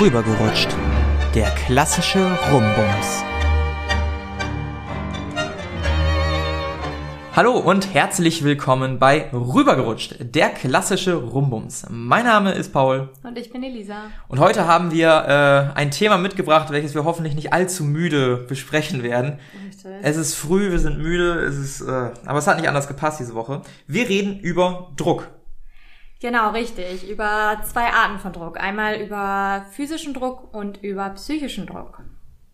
Rübergerutscht. Der klassische Rumbums. Hallo und herzlich willkommen bei Rübergerutscht, der klassische Rumbums. Mein Name ist Paul. Und ich bin Elisa. Und heute haben wir äh, ein Thema mitgebracht, welches wir hoffentlich nicht allzu müde besprechen werden. Richtig. Es ist früh, wir sind müde, es ist, äh, aber es hat nicht anders gepasst diese Woche. Wir reden über Druck. Genau, richtig. Über zwei Arten von Druck. Einmal über physischen Druck und über psychischen Druck.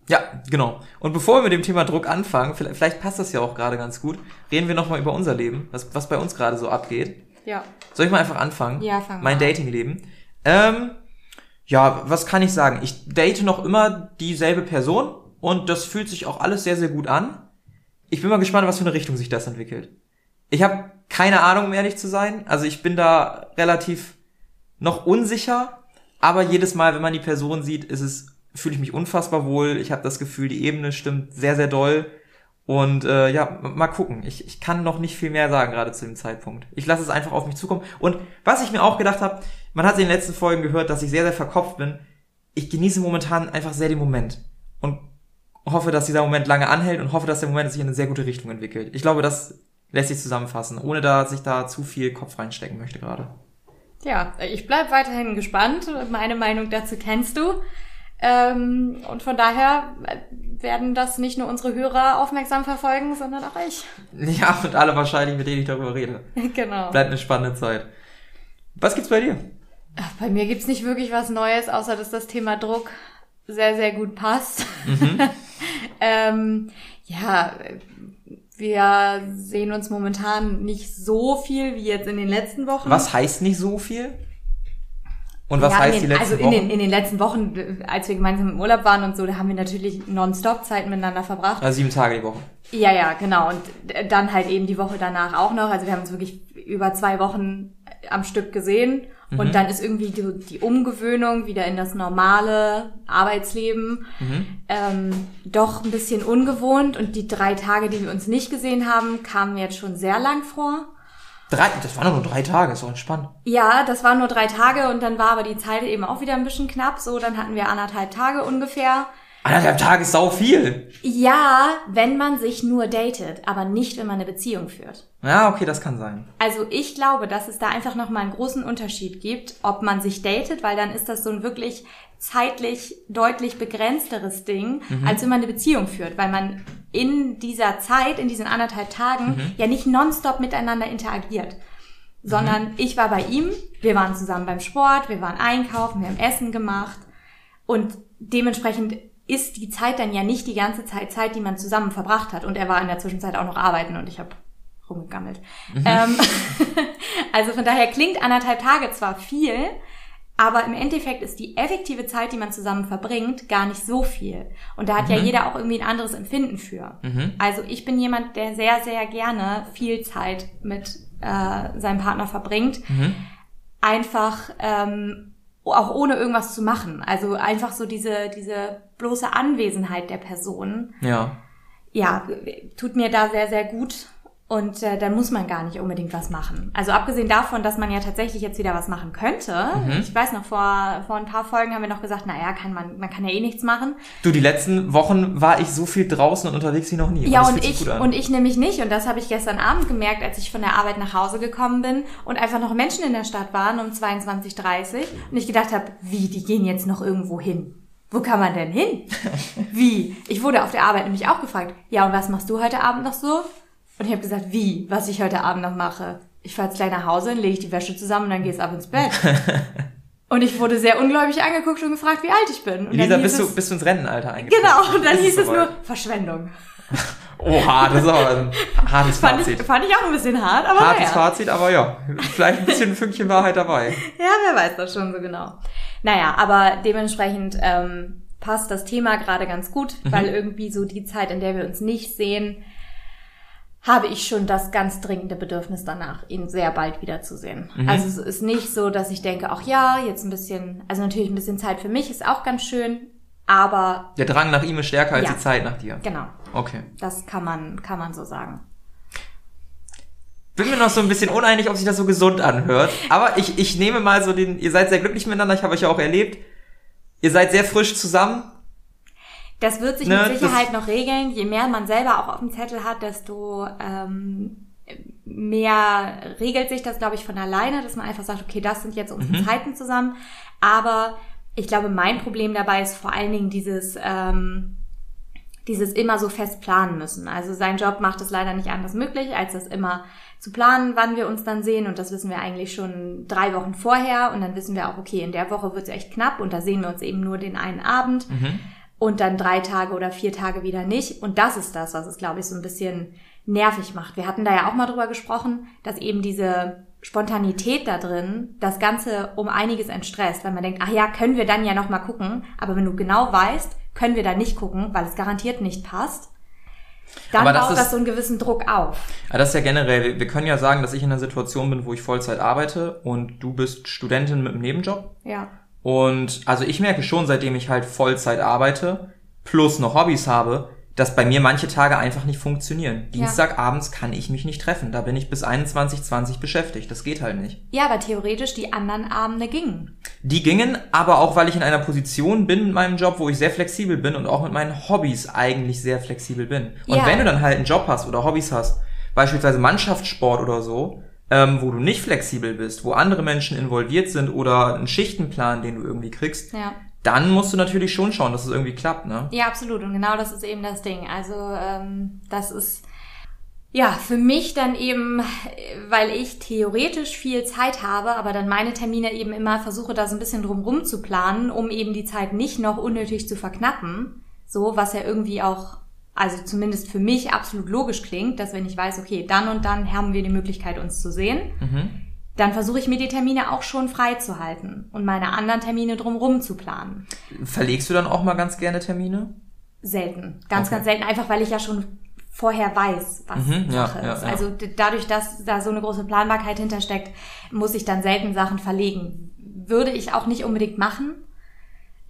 Ja, genau. Und bevor wir mit dem Thema Druck anfangen, vielleicht, vielleicht passt das ja auch gerade ganz gut, reden wir nochmal über unser Leben, was, was bei uns gerade so abgeht. Ja. Soll ich mal einfach anfangen? Ja, fang Mein Datingleben. Ähm, ja, was kann ich sagen? Ich date noch immer dieselbe Person und das fühlt sich auch alles sehr, sehr gut an. Ich bin mal gespannt, was für eine Richtung sich das entwickelt. Ich habe keine Ahnung, um ehrlich zu sein. Also ich bin da relativ noch unsicher, aber jedes Mal, wenn man die Person sieht, ist es, fühle ich mich unfassbar wohl. Ich habe das Gefühl, die Ebene stimmt sehr, sehr doll. Und äh, ja, mal gucken. Ich, ich kann noch nicht viel mehr sagen, gerade zu dem Zeitpunkt. Ich lasse es einfach auf mich zukommen. Und was ich mir auch gedacht habe, man hat in den letzten Folgen gehört, dass ich sehr, sehr verkopft bin. Ich genieße momentan einfach sehr den Moment. Und hoffe, dass dieser Moment lange anhält und hoffe, dass der Moment sich in eine sehr gute Richtung entwickelt. Ich glaube, das lässt sich zusammenfassen, ohne dass ich da zu viel Kopf reinstecken möchte gerade. Ja, ich bleib weiterhin gespannt. Meine Meinung dazu kennst du. Ähm, und von daher werden das nicht nur unsere Hörer aufmerksam verfolgen, sondern auch ich. Ja, und alle wahrscheinlich, mit denen ich darüber rede. genau. Bleibt eine spannende Zeit. Was gibt's bei dir? Bei mir gibt's nicht wirklich was Neues, außer dass das Thema Druck sehr, sehr gut passt. Mhm. ähm, ja, wir sehen uns momentan nicht so viel wie jetzt in den letzten Wochen. Was heißt nicht so viel? Und was ja, heißt den, die letzten also Wochen? Also in den, in den letzten Wochen, als wir gemeinsam im Urlaub waren und so, da haben wir natürlich nonstop Zeit miteinander verbracht. Also sieben Tage die Woche. Ja, ja, genau. Und dann halt eben die Woche danach auch noch. Also wir haben uns wirklich über zwei Wochen am Stück gesehen. Mhm. Und dann ist irgendwie die, die, Umgewöhnung wieder in das normale Arbeitsleben mhm. ähm, doch ein bisschen ungewohnt. Und die drei Tage, die wir uns nicht gesehen haben, kamen jetzt schon sehr lang vor. Drei, das waren nur drei Tage, doch entspannt. Ja, das waren nur drei Tage und dann war aber die Zeit eben auch wieder ein bisschen knapp. So, dann hatten wir anderthalb Tage ungefähr. Anderthalb Tage ist sau viel. Ja, wenn man sich nur datet, aber nicht, wenn man eine Beziehung führt. Ja, okay, das kann sein. Also ich glaube, dass es da einfach nochmal einen großen Unterschied gibt, ob man sich datet, weil dann ist das so ein wirklich zeitlich deutlich begrenzteres Ding, mhm. als wenn man eine Beziehung führt, weil man in dieser Zeit, in diesen anderthalb Tagen, mhm. ja nicht nonstop miteinander interagiert. Sondern mhm. ich war bei ihm, wir waren zusammen beim Sport, wir waren einkaufen, wir haben Essen gemacht und dementsprechend ist die Zeit dann ja nicht die ganze Zeit Zeit, die man zusammen verbracht hat. Und er war in der Zwischenzeit auch noch arbeiten und ich habe rumgegammelt. Mhm. Ähm, also von daher klingt anderthalb Tage zwar viel, aber im Endeffekt ist die effektive Zeit, die man zusammen verbringt, gar nicht so viel. Und da hat mhm. ja jeder auch irgendwie ein anderes Empfinden für. Mhm. Also ich bin jemand, der sehr, sehr gerne viel Zeit mit äh, seinem Partner verbringt. Mhm. Einfach ähm, auch ohne irgendwas zu machen. Also einfach so diese, diese bloße Anwesenheit der Person. Ja. Ja, tut mir da sehr, sehr gut. Und äh, dann muss man gar nicht unbedingt was machen. Also abgesehen davon, dass man ja tatsächlich jetzt wieder was machen könnte. Mhm. Ich weiß noch, vor, vor ein paar Folgen haben wir noch gesagt, naja, kann man, man kann ja eh nichts machen. Du, die letzten Wochen war ich so viel draußen und unterwegs wie noch nie. Ja, und, und ich, und ich nämlich nicht. Und das habe ich gestern Abend gemerkt, als ich von der Arbeit nach Hause gekommen bin und einfach noch Menschen in der Stadt waren um 22.30 und ich gedacht habe, wie, die gehen jetzt noch irgendwo hin. Wo kann man denn hin? wie? Ich wurde auf der Arbeit nämlich auch gefragt, ja, und was machst du heute Abend noch so? Und ich habe gesagt, wie, was ich heute Abend noch mache. Ich fahre jetzt gleich nach Hause, dann lege die Wäsche zusammen und dann gehe ich ab ins Bett. und ich wurde sehr ungläubig angeguckt und gefragt, wie alt ich bin. Und Lisa, bist du, bist du ins Rentenalter eingetreten? Genau, und dann hieß es nur Verschwendung. Oha, das ist aber ein hartes fand Fazit. Ich, fand ich auch ein bisschen hart, aber Hartes naja. Fazit, aber ja, vielleicht ein bisschen Fünkchen Wahrheit dabei. ja, wer weiß das schon so genau. Naja, aber dementsprechend ähm, passt das Thema gerade ganz gut, mhm. weil irgendwie so die Zeit, in der wir uns nicht sehen, habe ich schon das ganz dringende Bedürfnis danach, ihn sehr bald wiederzusehen. Mhm. Also es ist nicht so, dass ich denke, ach ja, jetzt ein bisschen, also natürlich ein bisschen Zeit für mich ist auch ganz schön, aber der Drang nach ihm ist stärker als ja, die Zeit nach dir. Genau. Okay. Das kann man kann man so sagen. Bin mir noch so ein bisschen uneinig, ob sich das so gesund anhört, aber ich ich nehme mal so den ihr seid sehr glücklich miteinander, ich habe euch ja auch erlebt Ihr seid sehr frisch zusammen. Das wird sich Ne, mit Sicherheit noch regeln. Je mehr man selber auch auf dem Zettel hat, desto ähm, mehr regelt sich das, glaube ich, von alleine, dass man einfach sagt, okay, das sind jetzt unsere Zeiten zusammen. Aber ich glaube, mein Problem dabei ist vor allen Dingen dieses, ähm, dieses immer so fest planen müssen. Also sein Job macht es leider nicht anders möglich, als das immer zu planen, wann wir uns dann sehen. Und das wissen wir eigentlich schon drei Wochen vorher. Und dann wissen wir auch, okay, in der Woche wird es echt knapp und da sehen wir uns eben nur den einen Abend und dann drei Tage oder vier Tage wieder nicht. Und das ist das, was es, glaube ich, so ein bisschen nervig macht. Wir hatten da ja auch mal drüber gesprochen, dass eben diese Spontanität da drin das Ganze um einiges entstresst, weil man denkt, ach ja, können wir dann ja noch mal gucken. Aber wenn du genau weißt, können wir da nicht gucken, weil es garantiert nicht passt, dann Aber das baut ist- das so einen gewissen Druck auf. Ja, das ist ja generell, wir können ja sagen, dass ich in einer Situation bin, wo ich Vollzeit arbeite und du bist Studentin mit einem Nebenjob. Ja. Und also ich merke schon, seitdem ich halt Vollzeit arbeite, plus noch Hobbys habe, dass bei mir manche Tage einfach nicht funktionieren. Dienstagabends kann ich mich nicht treffen. Da bin ich bis 21.20 beschäftigt. Das geht halt nicht. Ja, aber theoretisch die anderen Abende gingen. Die gingen, aber auch weil ich in einer Position bin mit meinem Job, wo ich sehr flexibel bin und auch mit meinen Hobbys eigentlich sehr flexibel bin. Und Ja. wenn du dann halt einen Job hast oder Hobbys hast, beispielsweise Mannschaftssport oder so, ähm, wo du nicht flexibel bist, wo andere Menschen involviert sind oder einen Schichtenplan, den du irgendwie kriegst, Ja. dann musst du natürlich schon schauen, dass es irgendwie klappt, ne? Ja, absolut. Und genau das ist eben das Ding. Also ähm, das ist ja für mich dann eben, weil ich theoretisch viel Zeit habe, aber dann meine Termine eben immer versuche, da so ein bisschen drumrum zu planen, um eben die Zeit nicht noch unnötig zu verknappen. So, was ja irgendwie auch, also zumindest für mich absolut logisch klingt, dass wenn ich weiß, okay, dann und dann haben wir die Möglichkeit, uns zu sehen, dann versuche ich mir die Termine auch schon freizuhalten und meine anderen Termine drumrum zu planen. Verlegst du dann auch mal ganz gerne Termine? Selten. Ganz, Okay. ganz selten. Einfach weil ich ja schon vorher weiß, was Mhm, ja, Sache ja, ist. ja. Also d- dadurch, dass da so eine große Planbarkeit hintersteckt, muss ich dann selten Sachen verlegen. Würde ich auch nicht unbedingt machen.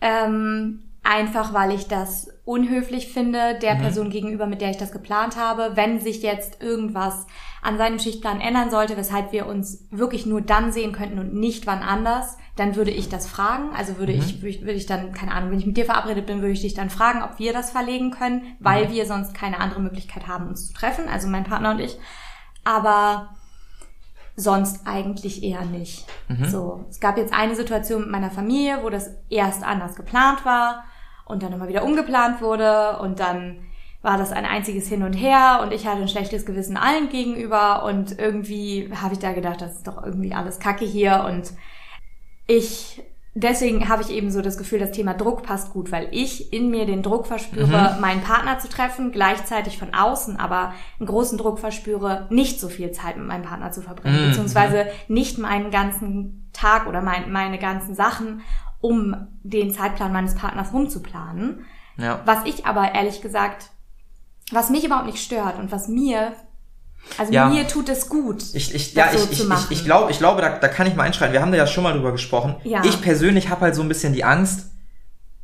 Ähm, einfach weil ich das unhöflich finde, der Person gegenüber, mit der ich das geplant habe. Wenn sich jetzt irgendwas an seinem Schichtplan ändern sollte, weshalb wir uns wirklich nur dann sehen könnten und nicht wann anders, dann würde ich das fragen. Also würde ich, würde ich, würde ich dann, keine Ahnung, wenn ich mit dir verabredet bin, würde ich dich dann fragen, ob wir das verlegen können, weil wir sonst keine andere Möglichkeit haben, uns zu treffen, also mein Partner und ich. Aber sonst eigentlich eher nicht. So, es gab jetzt eine Situation mit meiner Familie, wo das erst anders geplant war und dann immer wieder umgeplant wurde und dann war das ein einziges Hin und Her und ich hatte ein schlechtes Gewissen allen gegenüber und irgendwie habe ich da gedacht, das ist doch irgendwie alles Kacke hier und ich deswegen habe ich eben so das Gefühl, das Thema Druck passt gut, weil ich in mir den Druck verspüre, meinen Partner zu treffen, gleichzeitig von außen aber einen großen Druck verspüre, nicht so viel Zeit mit meinem Partner zu verbringen, Mhm. beziehungsweise nicht meinen ganzen Tag oder mein, meine ganzen Sachen, um den Zeitplan meines Partners rumzuplanen. Ja. Was ich aber ehrlich gesagt, was mich überhaupt nicht stört und was mir, also Ja. mir tut es gut, Ich, ich, das ja, so ich, ich, ich, ich glaube, ich glaube, da, da kann ich mal einschreiten. Wir haben da ja schon mal drüber gesprochen. Ja. Ich persönlich habe halt so ein bisschen die Angst,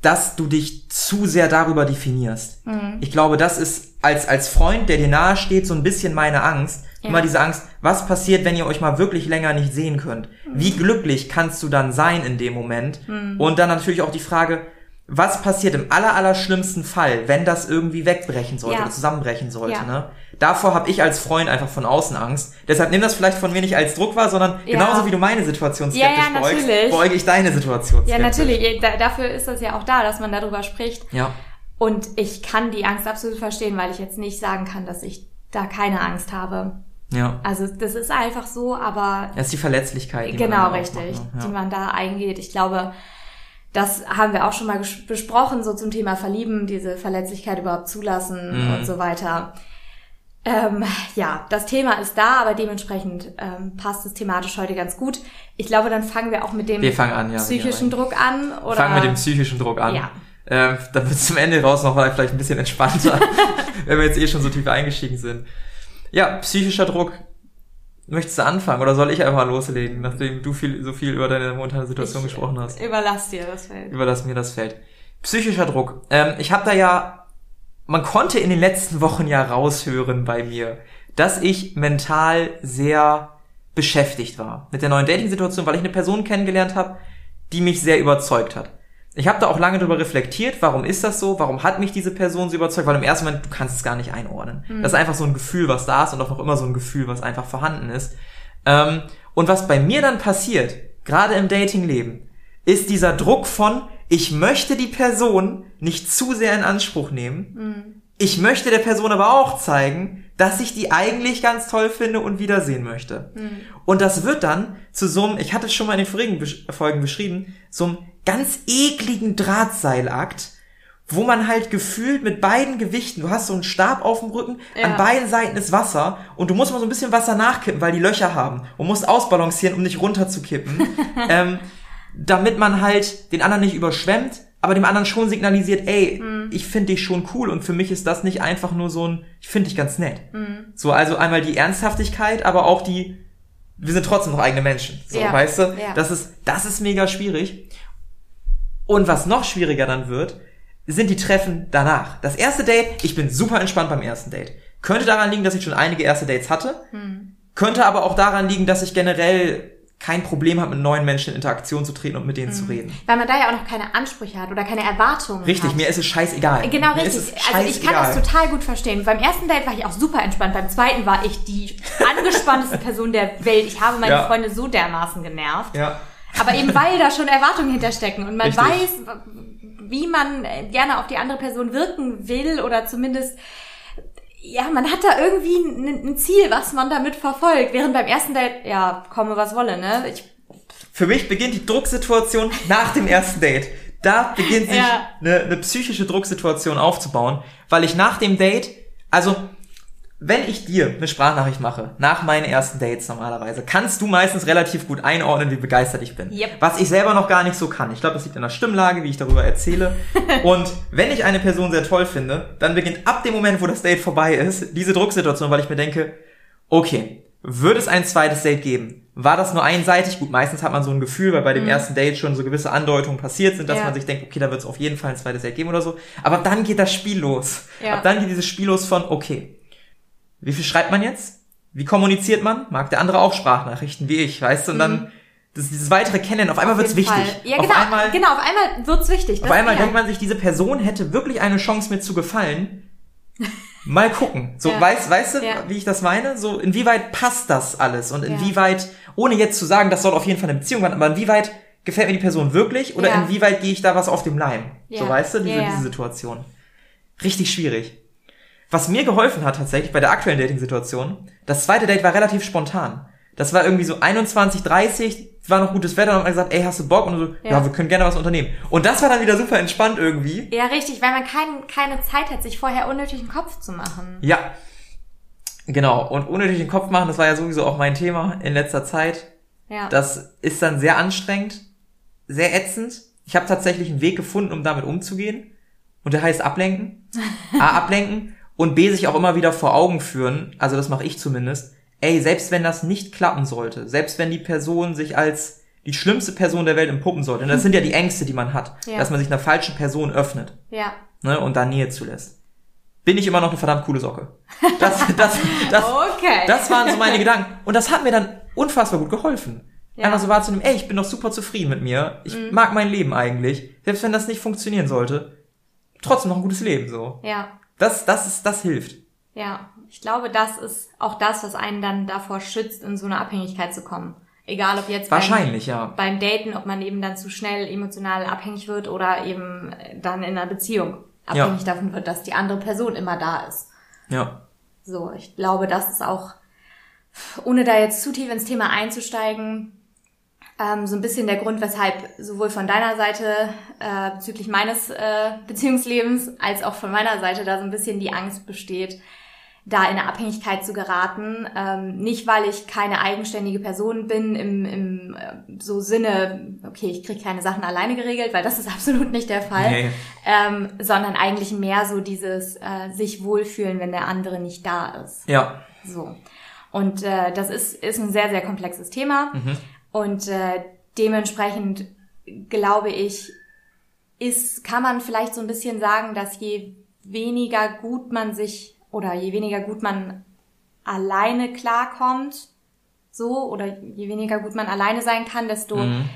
dass du dich zu sehr darüber definierst. Mhm. Ich glaube, das ist als, als Freund, der dir nahe steht, so ein bisschen meine Angst. Ja. Immer diese Angst, was passiert, wenn ihr euch mal wirklich länger nicht sehen könnt? Mhm. Wie glücklich kannst du dann sein in dem Moment? Und dann natürlich auch die Frage, was passiert im aller, aller schlimmsten Fall, wenn das irgendwie wegbrechen sollte Ja. oder zusammenbrechen sollte, Ja. ne? Davor habe ich als Freund einfach von außen Angst. Deshalb nimm das vielleicht von mir nicht als Druck wahr, sondern Ja. genauso wie du meine Situation Ja, skeptisch ja, beugst, natürlich. beuge ich deine Situation Ja, skeptisch. natürlich. Da, dafür ist das ja auch da, dass man darüber spricht. Ja. Und ich kann die Angst absolut verstehen, weil ich jetzt nicht sagen kann, dass ich da keine Angst habe. Ja. Also das ist einfach so, aber Das ist die Verletzlichkeit. Die genau richtig, ne? die ja. man da eingeht. Ich glaube, das haben wir auch schon mal besprochen, so zum Thema Verlieben, diese Verletzlichkeit überhaupt zulassen Mhm. und so weiter. Ähm, ja, das Thema ist da, aber dementsprechend ähm, passt es thematisch heute ganz gut. Ich glaube, dann fangen wir auch mit dem an, ja. psychischen ja. Druck an. Oder? Fangen mit dem psychischen Druck an. Ja. Ähm, dann wird zum Ende raus noch mal vielleicht ein bisschen entspannter, wenn wir jetzt eh schon so tief eingestiegen sind. Ja, psychischer Druck. Möchtest du anfangen oder soll ich einfach loslegen, nachdem du viel, so viel über deine momentane Situation Ich gesprochen hast? Überlass dir das Feld. Überlass mir das Feld. Psychischer Druck. Ähm, ich habe da ja, man konnte in den letzten Wochen ja raushören bei mir, dass ich mental sehr beschäftigt war mit der neuen Dating-Situation, weil ich eine Person kennengelernt habe, die mich sehr überzeugt hat. Ich habe da auch lange drüber reflektiert, warum ist das so, warum hat mich diese Person so überzeugt, weil im ersten Moment, du kannst es gar nicht einordnen. Mhm. Das ist einfach so ein Gefühl, was da ist und auch noch immer so ein Gefühl, was einfach vorhanden ist. Ähm, und was bei mir dann passiert, gerade im Datingleben, ist dieser Druck von, ich möchte die Person nicht zu sehr in Anspruch nehmen. Mhm. Ich möchte der Person aber auch zeigen, dass ich die eigentlich ganz toll finde und wiedersehen möchte. Mhm. Und das wird dann zu so einem, ich hatte es schon mal in den vorigen Folgen beschrieben, so einem ganz ekligen Drahtseilakt, wo man halt gefühlt mit beiden Gewichten, du hast so einen Stab auf dem Rücken, ja. an beiden Seiten ist Wasser und du musst mal so ein bisschen Wasser nachkippen, weil die Löcher haben und musst ausbalancieren, um nicht runterzukippen. ähm, damit man halt den anderen nicht überschwemmt, aber dem anderen schon signalisiert, ey, mhm. ich finde dich schon cool und für mich ist das nicht einfach nur so ein, ich finde dich ganz nett. Mhm. So, also einmal die Ernsthaftigkeit, aber auch die, wir sind trotzdem noch eigene Menschen. So, ja. weißt du? Ja. Das ist, das ist mega schwierig. Und was noch schwieriger dann wird, sind die Treffen danach. Das erste Date, ich bin super entspannt beim ersten Date. Könnte daran liegen, dass ich schon einige erste Dates hatte. Mhm. Könnte aber auch daran liegen, dass ich generell kein Problem hat, mit neuen Menschen in Interaktion zu treten und mit denen mhm. zu reden. Weil man da ja auch noch keine Ansprüche hat oder keine Erwartungen Richtig, hat. mir ist es scheißegal. Genau, mir richtig. Also ich kann das total gut verstehen. Beim ersten Date war ich auch super entspannt. Beim zweiten war ich die angespannteste Person der Welt. Ich habe meine ja. Freunde so dermaßen genervt. Ja. Aber eben weil da schon Erwartungen hinterstecken und man richtig. weiß, wie man gerne auf die andere Person wirken will oder zumindest ja, man hat da irgendwie ein, ein, Ziel, was man damit verfolgt. Während beim ersten Date, ja, komme was wolle, ne? Ich, Für mich beginnt die Drucksituation nach dem ersten Date. Da beginnt sich ja. eine, eine psychische Drucksituation aufzubauen, weil ich nach dem Date, also wenn ich dir eine Sprachnachricht mache, nach meinen ersten Dates normalerweise, kannst du meistens relativ gut einordnen, wie begeistert ich bin. Yep. Was ich selber noch gar nicht so kann. Ich glaube, das liegt in der Stimmlage, wie ich darüber erzähle. und wenn ich eine Person sehr toll finde, dann beginnt ab dem Moment, wo das Date vorbei ist, diese Drucksituation, weil ich mir denke, okay, würde es ein zweites Date geben? War das nur einseitig? Gut, meistens hat man so ein Gefühl, weil bei dem mhm. ersten Date schon so gewisse Andeutungen passiert sind, dass ja. man sich denkt, okay, da wird es auf jeden Fall ein zweites Date geben oder so. Aber dann geht das Spiel los. Ja. Ab dann geht dieses Spiel los von, okay, wie viel schreibt man jetzt? Wie kommuniziert man? Mag der andere auch Sprachnachrichten wie ich, weißt du? Und dann mhm. das, dieses weitere Kennen, auf einmal auf wird's wichtig. Fall. Ja, genau, auf einmal, genau, auf einmal wird's wichtig. Auf einmal denkt man sich, diese Person hätte wirklich eine Chance mir zu gefallen. Mal gucken. So, ja. weißt, weißt du, ja. wie ich das meine? So, inwieweit passt das alles? Und inwieweit, ohne jetzt zu sagen, das soll auf jeden Fall eine Beziehung werden, aber inwieweit gefällt mir die Person wirklich? Oder inwieweit gehe ich da was auf dem Leim? So, weißt du, diese, diese Situation. Richtig schwierig. Was mir geholfen hat tatsächlich bei der aktuellen Dating-Situation, das zweite Date war relativ spontan. Das war irgendwie so 21, 30, war noch gutes Wetter und haben gesagt, ey, hast du Bock? Und so, ja. ja. wir können gerne was unternehmen. Und das war dann wieder super entspannt irgendwie. Ja, richtig, weil man kein, keine Zeit hat, sich vorher unnötig den Kopf zu machen. Ja. Genau. Und unnötig den Kopf machen, das war ja sowieso auch mein Thema in letzter Zeit. Ja. Das ist dann sehr anstrengend, sehr ätzend. Ich habe tatsächlich einen Weg gefunden, um damit umzugehen. Und der heißt ablenken. A, ablenken und B sich auch immer wieder vor Augen führen, also das mache ich zumindest, ey, selbst wenn das nicht klappen sollte, selbst wenn die Person sich als die schlimmste Person der Welt empuppen sollte, und das sind ja die Ängste, die man hat, ja. dass man sich einer falschen Person öffnet ja. ne, und da Nähe zulässt, bin ich immer noch eine verdammt coole Socke. Das, das, das, okay. das waren so meine Gedanken. Und das hat mir dann unfassbar gut geholfen. Ja. Einfach so wahrzunehmen, ey, ich bin doch super zufrieden mit mir. Ich mhm. mag mein Leben eigentlich. Selbst wenn das nicht funktionieren sollte, trotzdem noch ein gutes Leben, so. Ja. Das, das ist, das hilft. Ja, ich glaube, das ist auch das, was einen dann davor schützt, in so eine Abhängigkeit zu kommen. Egal, ob jetzt Wahrscheinlich, beim, ja. beim Daten, ob man eben dann zu schnell emotional abhängig wird oder eben dann in einer Beziehung abhängig ja. davon wird, dass die andere Person immer da ist. Ja. So, ich glaube, das ist auch, ohne da jetzt zu tief ins Thema einzusteigen, ähm, so ein bisschen der Grund, weshalb sowohl von deiner Seite äh, bezüglich meines äh, Beziehungslebens als auch von meiner Seite da so ein bisschen die Angst besteht, da in eine Abhängigkeit zu geraten. Ähm, nicht, weil ich keine eigenständige Person bin im, im äh, so Sinne, okay, ich kriege keine Sachen alleine geregelt, weil das ist absolut nicht der Fall, nee. ähm, sondern eigentlich mehr so dieses äh, sich wohlfühlen, wenn der andere nicht da ist. Ja. So. Und äh, das ist, ist ein sehr, sehr komplexes Thema. Mhm. Und äh, dementsprechend glaube ich, ist, kann man vielleicht so ein bisschen sagen, dass je weniger gut man sich oder je weniger gut man alleine klarkommt, so, oder je weniger gut man alleine sein kann, desto mhm.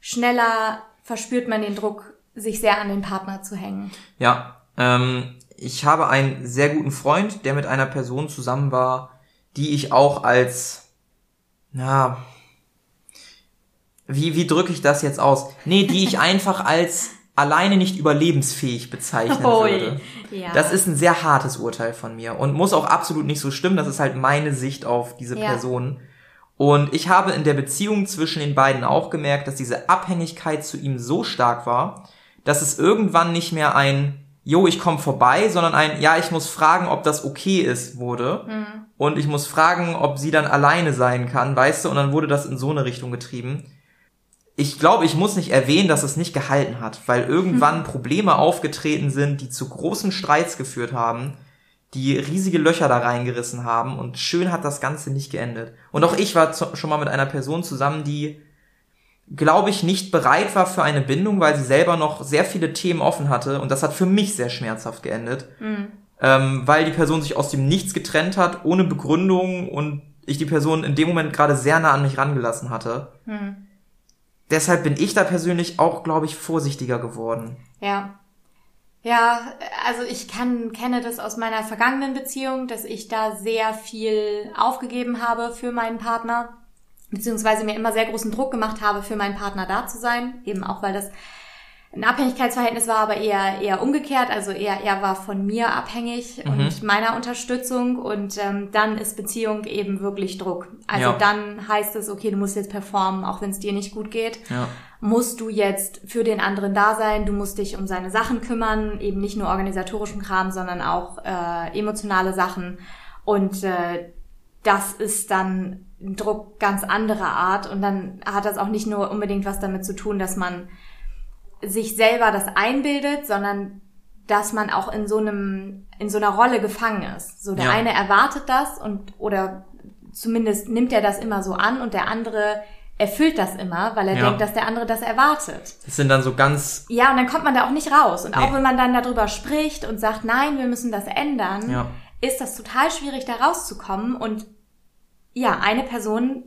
schneller verspürt man den Druck sich sehr an den Partner zu hängen. Ja, ähm, ich habe einen sehr guten Freund, der mit einer Person zusammen war, die ich auch als, na, wie, wie drücke ich das jetzt aus? Nee, die ich einfach als alleine nicht überlebensfähig bezeichnen würde. ja. Das ist ein sehr hartes Urteil von mir und muss auch absolut nicht so stimmen. Das ist halt meine Sicht auf diese Ja. Person. Und ich habe in der Beziehung zwischen den beiden auch gemerkt, dass diese Abhängigkeit zu ihm so stark war, dass es irgendwann nicht mehr ein Jo, ich komme vorbei, sondern ein Ja, ich muss fragen, ob das okay ist, wurde. Und ich muss fragen, ob sie dann alleine sein kann, weißt du? Und dann wurde das in so eine Richtung getrieben. Ich glaube, ich muss nicht erwähnen, dass es nicht gehalten hat, weil irgendwann Probleme aufgetreten sind, die zu großen Streits geführt haben, die riesige Löcher da reingerissen haben und schön hat das Ganze nicht geendet. Und auch ich war zu, schon mal mit einer Person zusammen, die, glaube ich, nicht bereit war für eine Bindung, weil sie selber noch sehr viele Themen offen hatte. Und das hat für mich sehr schmerzhaft geendet, ähm, weil die Person sich aus dem Nichts getrennt hat, ohne Begründung und ich die Person in dem Moment gerade sehr nah an mich rangelassen hatte. Deshalb bin ich da persönlich auch, glaube ich, vorsichtiger geworden. Ja. Ja, also ich kann, kenne das aus meiner vergangenen Beziehung, dass ich da sehr viel aufgegeben habe für meinen Partner, beziehungsweise mir immer sehr großen Druck gemacht habe, für meinen Partner da zu sein, eben auch weil das ein Abhängigkeitsverhältnis war, aber eher eher umgekehrt, also eher er war von mir abhängig und meiner Unterstützung und ähm, dann ist Beziehung eben wirklich Druck. Also Ja. dann heißt es, okay, du musst jetzt performen, auch wenn es dir nicht gut geht Ja. musst du jetzt für den anderen da sein, du musst dich um seine Sachen kümmern, eben nicht nur organisatorischen Kram, sondern auch äh, emotionale Sachen. Und äh, das ist dann ein Druck ganz anderer Art. Und dann hat das auch nicht nur unbedingt was damit zu tun, dass man sich selber das einbildet, sondern dass man auch in so einem, in so einer Rolle gefangen ist. So der Ja. eine erwartet das und oder zumindest nimmt er das immer so an und der andere erfüllt das immer, weil er Ja. denkt, dass der andere das erwartet. Das sind dann so ganz, Ja, und dann kommt man da auch nicht raus. Und auch Nee. wenn man dann darüber spricht und sagt, nein, wir müssen das ändern, Ja. ist das total schwierig, da rauszukommen. Und ja, eine Person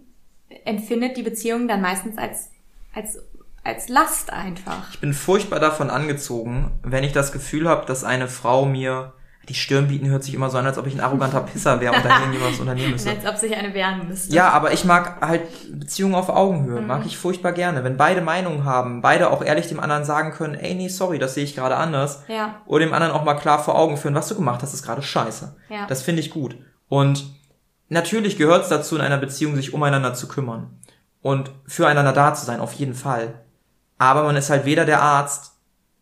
empfindet die Beziehung dann meistens als, als, als Last einfach. ich bin furchtbar davon angezogen, wenn ich das Gefühl habe, dass eine Frau mir die Stirn bieten hört sich immer so an, als ob ich ein arroganter Pisser wäre und dann irgendjemand was unternehmen müsste. Als ob sich eine wehren müsste. Ja, aber ich mag halt Beziehungen auf Augenhöhe, Mhm. mag ich furchtbar gerne. Wenn beide Meinungen haben, beide auch ehrlich dem anderen sagen können, ey, nee, sorry, das sehe ich gerade anders. Ja. Oder dem anderen auch mal klar vor Augen führen, was du gemacht hast, ist gerade scheiße. Ja. Das finde ich gut. Und natürlich gehört es dazu, in einer Beziehung sich umeinander zu kümmern. Und füreinander da zu sein, auf jeden Fall. Aber man ist halt weder der Arzt,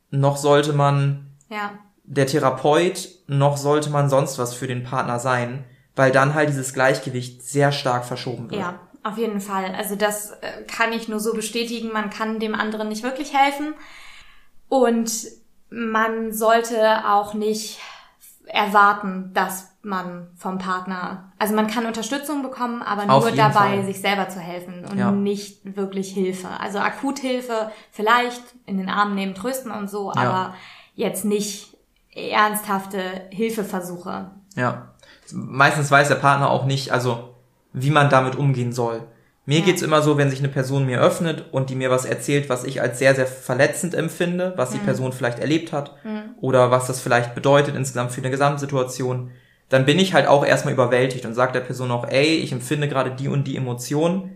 noch sollte man Ja. der Therapeut, noch sollte man sonst was für den Partner sein, weil dann halt dieses Gleichgewicht sehr stark verschoben wird. Ja, auf jeden Fall. Also das äh, kann ich nur so bestätigen. Man kann dem anderen nicht wirklich helfen. Und man sollte auch nicht erwarten, dass man vom Partner, also man kann Unterstützung bekommen, aber nur dabei, Fall. sich selber zu helfen und Ja. nicht wirklich Hilfe. Also Akuthilfe vielleicht in den Arm nehmen, trösten und so, Ja. aber jetzt nicht ernsthafte Hilfeversuche. Ja. Meistens weiß der Partner auch nicht, also wie man damit umgehen soll. Mir Ja. geht's immer so, wenn sich eine Person mir öffnet und die mir was erzählt, was ich als sehr, sehr verletzend empfinde, was die Mhm. Person vielleicht erlebt hat oder was das vielleicht bedeutet insgesamt für eine Gesamtsituation, dann bin ich halt auch erstmal überwältigt und sage der Person auch, ey, ich empfinde gerade die und die Emotion,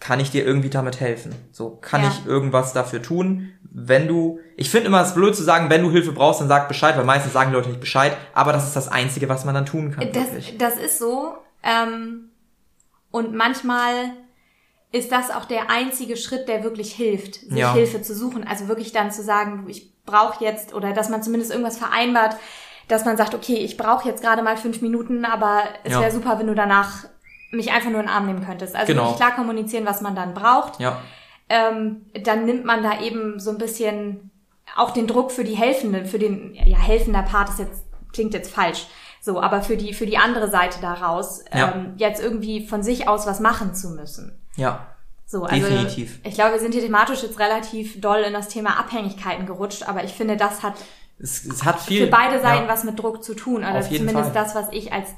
kann ich dir irgendwie damit helfen? So, kann Ja. ich irgendwas dafür tun? Wenn du, ich finde immer es blöd zu sagen, wenn du Hilfe brauchst, dann sag Bescheid, weil meistens sagen die Leute nicht Bescheid, aber das ist das Einzige, was man dann tun kann. wirklich. Das, das ist so. Ähm, und manchmal ist das auch der einzige Schritt, der wirklich hilft, sich Ja. Hilfe zu suchen. Also wirklich dann zu sagen, ich brauche jetzt, oder dass man zumindest irgendwas vereinbart, dass man sagt, okay, ich brauche jetzt gerade mal fünf Minuten, aber es Ja. wäre super, wenn du danach mich einfach nur in den Arm nehmen könntest. Also Genau. wirklich klar kommunizieren, was man dann braucht Ja, ähm, dann nimmt man da eben so ein bisschen auch den Druck für die Helfende, für den, ja, helfender Part ist jetzt, klingt jetzt falsch, so, aber für die, für die andere Seite daraus, Ja. ähm, jetzt irgendwie von sich aus was machen zu müssen. ja, So, also, Definitiv. Ich glaube, wir sind hier thematisch jetzt relativ doll in das Thema Abhängigkeiten gerutscht, aber ich finde, das hat es, es hat viel. für beide Seiten ja. was mit Druck zu tun. Oder jeden zumindest Fall. das, was ich als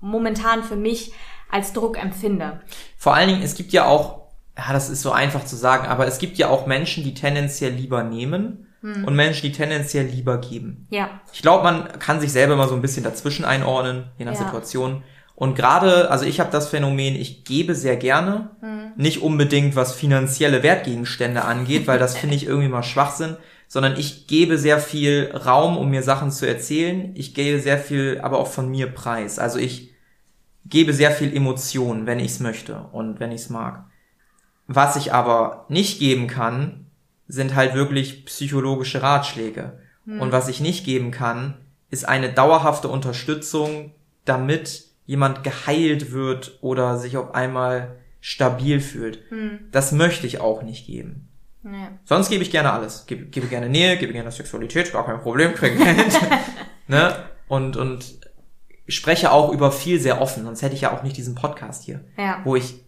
momentan für mich als Druck empfinde. Vor allen Dingen, es gibt ja auch ja, das ist so einfach zu sagen, aber es gibt ja auch Menschen, die tendenziell lieber nehmen Hm. und Menschen, die tendenziell lieber geben. Ja. Ich glaube, man kann sich selber mal so ein bisschen dazwischen einordnen, je nach Ja. Situation. Und gerade, also ich habe das Phänomen, ich gebe sehr gerne, Hm. nicht unbedingt was finanzielle Wertgegenstände angeht, weil das finde ich irgendwie mal Schwachsinn, sondern ich gebe sehr viel Raum, um mir Sachen zu erzählen. Ich gebe sehr viel, aber auch von mir preis. Also ich gebe sehr viel Emotion, wenn ich es möchte und wenn ich es mag. Was ich aber nicht geben kann, sind halt wirklich psychologische Ratschläge. Und was ich nicht geben kann, ist eine dauerhafte Unterstützung, damit jemand geheilt wird oder sich auf einmal stabil fühlt. Das möchte ich auch nicht geben. Nee. Sonst gebe ich gerne alles. Gebe, gebe gerne Nähe, gebe gerne Sexualität, gar kein Problem, kriege Geld. ne? Und, und spreche auch über viel sehr offen, sonst hätte ich ja auch nicht diesen Podcast hier, Ja. wo ich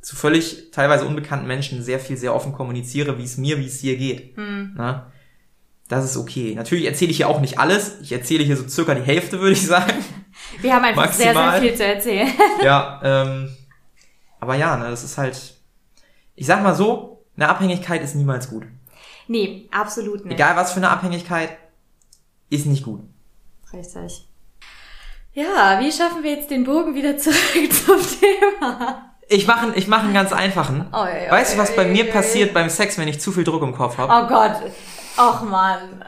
zu völlig teilweise unbekannten Menschen sehr viel sehr offen kommuniziere, wie es mir, wie es hier geht. Ne? Das ist okay. Natürlich erzähle ich hier auch nicht alles. Ich erzähle hier so circa die Hälfte, würde ich sagen. Wir haben einfach sehr, sehr viel zu erzählen. ja, ähm, aber ja, ne, das ist halt, ich sag mal so, eine Abhängigkeit ist niemals gut. nee, absolut nicht. Egal was für eine Abhängigkeit, ist nicht gut. Richtig. Ja, wie schaffen wir jetzt den Bogen wieder zurück zum Thema? Ich mache ich mach einen ganz einfachen. Oh, ja, ja, weißt du, was bei mir passiert beim Sex, wenn ich zu viel Druck im Kopf habe? Oh Gott. Och man.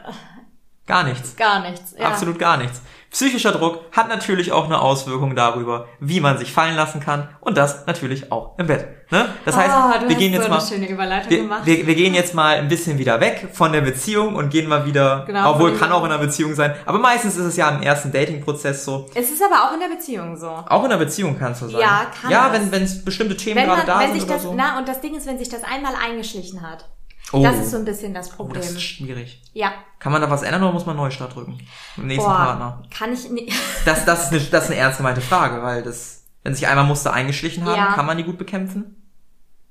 Gar nichts. Gar nichts. Ja. Absolut gar nichts. Psychischer Druck hat natürlich auch eine Auswirkung darüber, wie man sich fallen lassen kann und das natürlich auch im Bett. Ne? Das heißt, oh, du wir gehen so jetzt eine mal wir, wir, wir gehen jetzt mal ein bisschen wieder weg von der Beziehung und gehen mal wieder, Genau, obwohl kann auch in einer Beziehung sein, aber meistens ist es ja im ersten Dating-Prozess so. es ist aber auch in der Beziehung so. Auch in einer Beziehung kann es so sein. Ja, kann Ja, wenn wenn es bestimmte Themen Wenn, gerade man, da wenn sind sich oder das, so. na, und das Ding ist, wenn sich das einmal eingeschlichen hat. Oh, Das ist so ein bisschen das oh, Problem. das ist schwierig. ja. Kann man da was ändern oder muss man Neustart drücken? Im nächsten Boah, Partner. kann ich nicht. Das, das, ist eine, das ist eine ernst gemeinte Frage, weil das, wenn sich einmal Muster eingeschlichen haben, Ja. kann man die gut bekämpfen?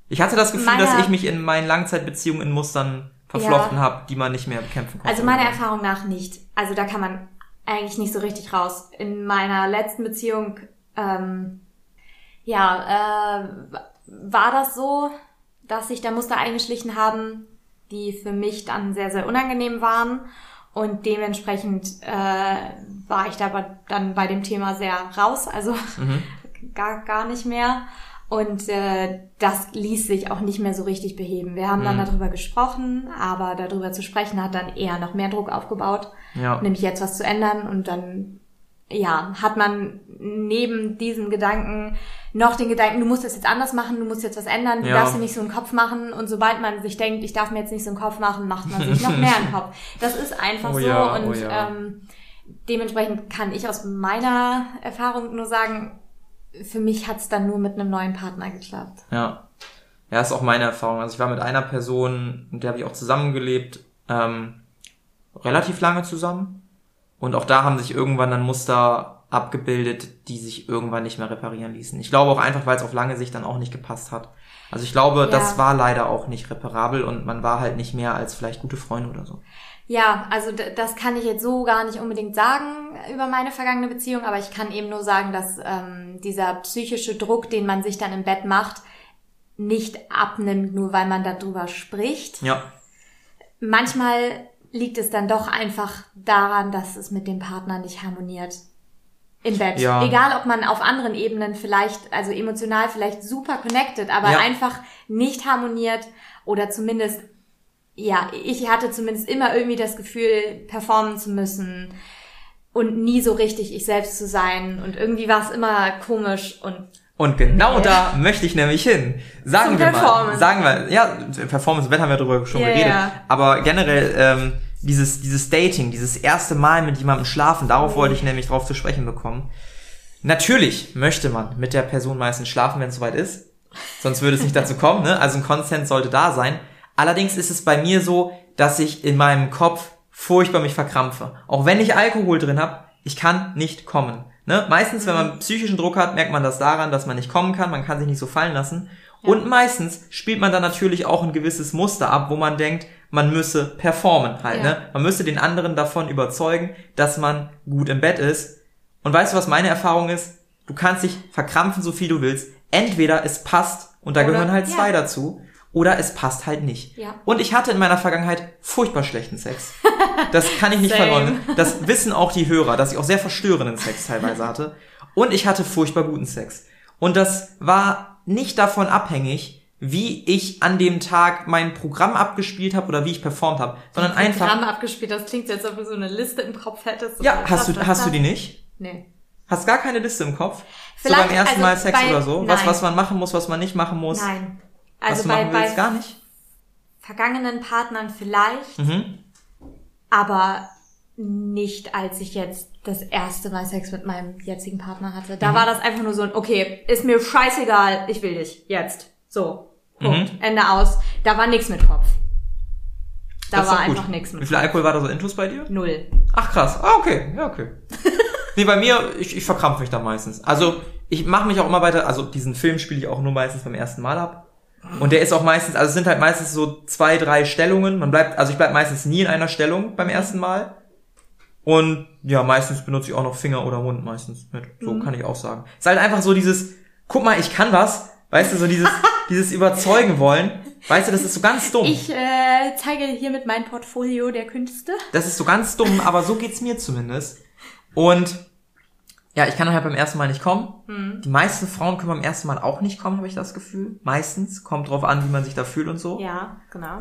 Ich hatte das Gefühl, Meine- dass ich mich in meinen Langzeitbeziehungen in Mustern verflochten habe, die man nicht mehr bekämpfen konnte. Also meiner Erfahrung nach nicht. Also da kann man eigentlich nicht so richtig raus. In meiner letzten Beziehung, ähm, ja, äh, war das so, dass sich da Muster eingeschlichen haben, die für mich dann sehr, sehr unangenehm waren. Und dementsprechend äh, war ich da aber dann bei dem Thema sehr raus, also gar, gar nicht mehr. Und äh, das ließ sich auch nicht mehr so richtig beheben. Wir haben dann darüber gesprochen, aber darüber zu sprechen hat dann eher noch mehr Druck aufgebaut, Ja. nämlich jetzt was zu ändern. Und dann, ja, hat man neben diesem Gedanken noch den Gedanken, du musst das jetzt anders machen, du musst jetzt was ändern, du Ja. darfst dir nicht so einen Kopf machen. Und sobald man sich denkt, ich darf mir jetzt nicht so einen Kopf machen, macht man sich noch mehr einen Kopf. Das ist einfach Oh so. ja, und oh ja. ähm, dementsprechend kann ich aus meiner Erfahrung nur sagen, für mich hat's dann nur mit einem neuen Partner geklappt. Ja. Ja, ist auch meine Erfahrung. Also ich war mit einer Person, mit der habe ich auch zusammengelebt, ähm, relativ lange zusammen. Und auch da haben sich irgendwann dann Muster abgebildet, die sich irgendwann nicht mehr reparieren ließen. Ich glaube auch einfach, weil es auf lange Sicht dann auch nicht gepasst hat. Also ich glaube, Ja. das war leider auch nicht reparabel und man war halt nicht mehr als vielleicht gute Freunde oder so. Ja, also das kann ich jetzt so gar nicht unbedingt sagen über meine vergangene Beziehung, aber ich kann eben nur sagen, dass ähm, dieser psychische Druck, den man sich dann im Bett macht, nicht abnimmt, nur weil man darüber spricht. Ja. Manchmal liegt es dann doch einfach daran, dass es mit dem Partner nicht harmoniert. Im Bett. Ja. Egal, ob man auf anderen Ebenen vielleicht, also emotional vielleicht super connected, aber Ja. einfach nicht harmoniert oder zumindest, ja, ich hatte zumindest immer irgendwie das Gefühl, performen zu müssen und nie so richtig ich selbst zu sein und irgendwie war es immer komisch und Und genau Nee. da möchte ich nämlich hin. Sagen Zum wir mal, sagen wir, ja, Performance im Bett haben wir darüber schon Ja, geredet, aber generell ähm, dieses dieses Dating, dieses erste Mal mit jemandem schlafen, darauf wollte ich nämlich drauf zu sprechen bekommen. Natürlich möchte man mit der Person meistens schlafen, wenn es soweit ist, sonst würde es nicht dazu kommen, ne? Also ein Consent sollte da sein. Allerdings ist es bei mir so, dass ich in meinem Kopf furchtbar mich verkrampfe. Auch wenn ich Alkohol drin habe, ich kann nicht kommen. Ne? Meistens, wenn man psychischen Druck hat, merkt man das daran, dass man nicht kommen kann, man kann sich nicht so fallen lassen. Und meistens spielt man dann natürlich auch ein gewisses Muster ab, wo man denkt, man müsse performen halt. Ja. Ne? Man müsse den anderen davon überzeugen, dass man gut im Bett ist. Und weißt du, was meine Erfahrung ist? Du kannst dich verkrampfen, so viel du willst. entweder es passt und da Oder- gehören halt ja. zwei dazu, oder es passt halt nicht. Ja. Und ich hatte in meiner Vergangenheit furchtbar schlechten Sex. Das kann ich nicht verleugnen. Das wissen auch die Hörer, dass ich auch sehr verstörenden Sex teilweise hatte. Und ich hatte furchtbar guten Sex. Und das war nicht davon abhängig, wie ich an dem Tag mein Programm abgespielt habe oder wie ich performt habe, sondern einfach. Programm abgespielt, das klingt jetzt, als ob du so eine Liste im Kopf hättest. Ja, Was, hast du, was, hast du was? die nicht? Nee. Hast gar keine Liste im Kopf? so Vielleicht, beim ersten also Mal Sex bei- oder so? Was, nein. was man machen muss, was man nicht machen muss? Nein. was Also du bei, machen bei willst, gar nicht? vergangenen Partnern vielleicht, Mhm. aber nicht als ich jetzt das erste Mal Sex mit meinem jetzigen Partner hatte. Mhm. Da war das einfach nur so ein, okay, ist mir scheißegal, ich will dich, jetzt. So, Punkt, Mhm. Ende aus. Da war nichts mit Kopf. Da Das war einfach nichts Wie mit viel Alkohol war da so intus bei dir? Null. Ach krass. Ah, okay. Ja, okay. nee, bei mir, ich, ich verkrampfe mich da meistens. Also, ich mache mich auch immer weiter, also diesen Film spiele ich auch nur meistens beim ersten Mal ab. Und der ist auch meistens, also es sind halt meistens so zwei, drei Stellungen. Man bleibt, also ich bleib meistens nie in einer Stellung beim ersten Mal. Und ja, meistens benutze ich auch noch Finger oder Mund meistens mit. So kann ich auch sagen. Es ist halt einfach so dieses, guck mal, ich kann was. Weißt du, so dieses, dieses Überzeugen wollen. Weißt du, das ist so ganz dumm. Ich äh, zeige hiermit mein Portfolio der Künste. Das ist so ganz dumm, aber so geht's mir zumindest. Und ja, ich kann halt beim ersten Mal nicht kommen. Hm. Die meisten Frauen können beim ersten Mal auch nicht kommen, habe ich das Gefühl. Meistens. Kommt drauf an, wie man sich da fühlt und so. Ja, genau.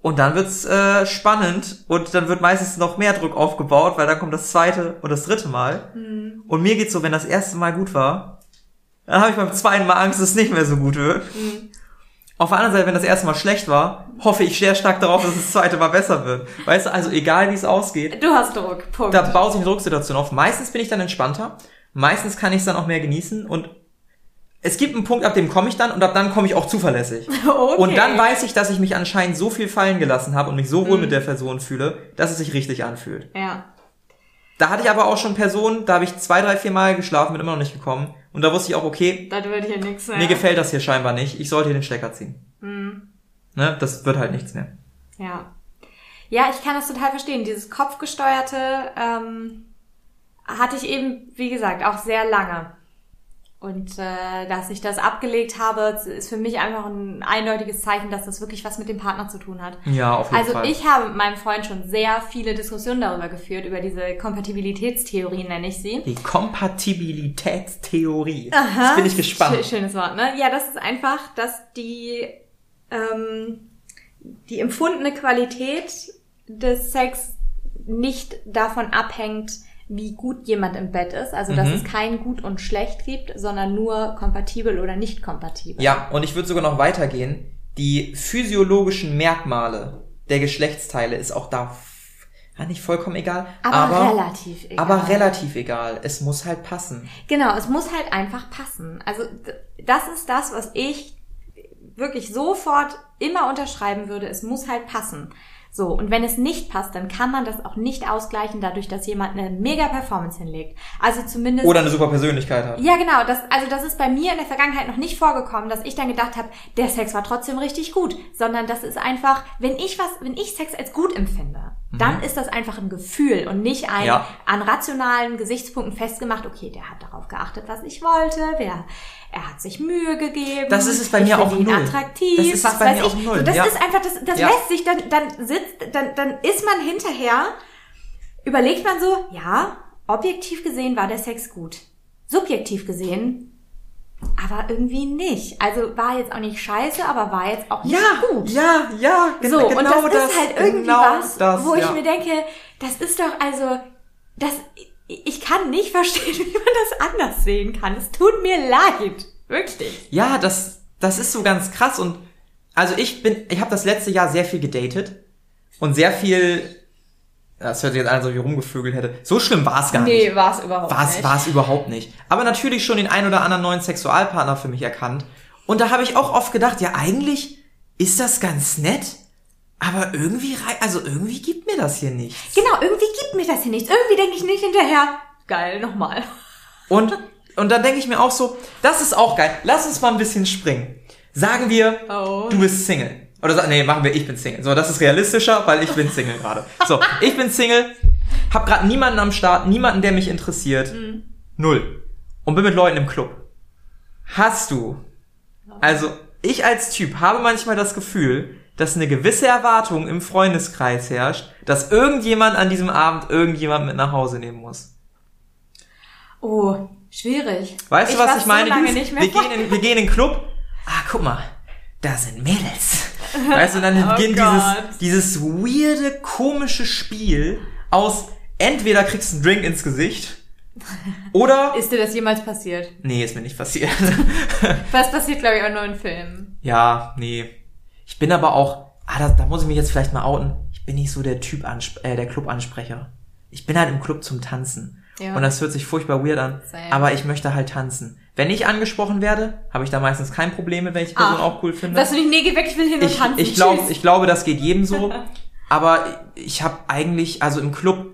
Und dann wird's äh, spannend und dann wird meistens noch mehr Druck aufgebaut, weil dann kommt das zweite und das dritte Mal. Hm. Und mir geht's so, wenn das erste Mal gut war, dann habe ich beim zweiten Mal Angst, dass es nicht mehr so gut wird. Hm. Auf der anderen Seite, wenn das erste Mal schlecht war, hoffe ich sehr stark darauf, dass das zweite Mal besser wird. Weißt du, also egal wie es ausgeht, Du hast Druck. Punkt. da baut sich eine Drucksituation auf. Meistens bin ich dann entspannter. Meistens kann ich es dann auch mehr genießen und es gibt einen Punkt, ab dem komme ich dann und ab dann komme ich auch zuverlässig. okay. Und dann weiß ich, dass ich mich anscheinend so viel fallen gelassen habe und mich so wohl Mhm. mit der Person fühle, dass es sich richtig anfühlt. Ja. Da hatte ich aber auch schon Personen, da habe ich zwei, drei, vier Mal geschlafen, bin immer noch nicht gekommen. Und da wusste ich auch, okay, Das wird hier nichts mehr. mir gefällt das hier scheinbar nicht. Ich sollte hier den Stecker ziehen. Mhm. Ne? Das wird halt nichts mehr. Ja. Ja, ich kann das total verstehen. Dieses kopfgesteuerte ähm, hatte ich eben, wie gesagt, auch sehr lange. Und äh, dass ich das abgelegt habe, ist für mich einfach ein eindeutiges Zeichen, dass das wirklich was mit dem Partner zu tun hat. Ja, auf jeden Also Fall. ich habe mit meinem Freund schon sehr viele Diskussionen darüber geführt, über diese Kompatibilitätstheorie nenne ich sie. Die Kompatibilitätstheorie. Jetzt bin ich gespannt. Schö- Schönes Wort, ne? Ja, das ist einfach, dass die, ähm, die empfundene Qualität des Sex nicht davon abhängt, wie gut jemand im Bett ist. Also, dass Mhm. es kein gut und schlecht gibt, sondern nur kompatibel oder nicht kompatibel. Ja, und ich würde sogar noch weitergehen. Die physiologischen Merkmale der Geschlechtsteile ist auch da ja, nicht vollkommen egal, Aber, aber, relativ egal. aber relativ egal. Es muss halt passen. Genau, es muss halt einfach passen. Also das ist das, was ich wirklich sofort immer unterschreiben würde. Es muss halt passen. So, und wenn es nicht passt, dann kann man das auch nicht ausgleichen, dadurch, dass jemand eine mega Performance hinlegt. Also zumindest. Oder eine super Persönlichkeit hat. ja, genau. Das, also das ist bei mir in der Vergangenheit noch nicht vorgekommen, dass ich dann gedacht habe, der Sex war trotzdem richtig gut, sondern das ist einfach, wenn ich was, wenn ich Sex als gut empfinde, dann ist das einfach ein Gefühl und nicht ein Mhm. Ja. an rationalen Gesichtspunkten festgemacht. Okay, der hat darauf geachtet, was ich wollte, wer, er hat sich Mühe gegeben. Das ist es bei mir auch null. attraktiv. Das ist was bei mir auch null, So, das ja. ist einfach, das, das Ja. lässt sich dann, dann sitzt, dann, dann ist man hinterher überlegt man so, ja, objektiv gesehen war der Sex gut. Subjektiv gesehen aber irgendwie nicht. Also war jetzt auch nicht scheiße, aber war jetzt auch nicht gut. ja, ja, gen So, genau und das, das ist halt irgendwie genau was, das, wo ja. ich mir denke, das ist doch also, das, ich kann nicht verstehen, wie man das anders sehen kann. Es tut mir leid. Wirklich. Ja, das, das ist so ganz krass und also ich bin, ich habe das letzte Jahr sehr viel gedatet und sehr viel, das hört sich jetzt an, als ob ich rumgevögelt hätte. So schlimm war es gar nicht. war es überhaupt War es, war es überhaupt nicht. Aber natürlich schon den ein oder anderen neuen Sexualpartner für mich erkannt. Und da habe ich auch oft gedacht, ja eigentlich ist das ganz nett, aber irgendwie, rei- also irgendwie gibt mir das hier nichts. Genau, irgendwie gibt mir das hier nichts. Irgendwie denke ich nicht hinterher, geil, nochmal. Und, und dann denke ich mir auch so, das ist auch geil. Lass uns mal ein bisschen springen. Sagen wir, Oh. du bist Single. Oder sa- nee, machen wir, ich bin Single. So, das ist realistischer, weil ich bin Single gerade. So, ich bin Single, hab gerade niemanden am Start, niemanden, der mich interessiert. Null. Und bin mit Leuten im Club. Hast du, also ich als Typ habe manchmal das Gefühl, dass eine gewisse Erwartung im Freundeskreis herrscht, dass irgendjemand an diesem Abend irgendjemand mit nach Hause nehmen muss. Oh, schwierig. Weißt du, was ich meine? So wir, gehen in, wir gehen in den Club. Ah, guck mal, da sind Mädels. Weißt du, dann Oh beginnt Gott. dieses, dieses weirde, komische Spiel aus entweder kriegst du einen Drink ins Gesicht oder... Ist dir das jemals passiert? Nee, ist mir nicht passiert. Was passiert, glaube ich, auch nur in Filmen. ja, nee. Ich bin aber auch... Ah, da, da muss ich mich jetzt vielleicht mal outen. Ich bin nicht so der Typ, äh, der Clubansprecher. Ich bin halt im Club zum Tanzen. Ja. Und das hört sich furchtbar weird an. Same. Aber ich möchte halt tanzen. Wenn ich angesprochen werde, habe ich da meistens kein Problem mit, wenn ich die Person Ah, auch cool finde. Dass du nicht, nee, weg, ich will hier nur ich, tanzen. ich, glaub, ich glaube, das geht jedem so. aber ich habe eigentlich, also im Club,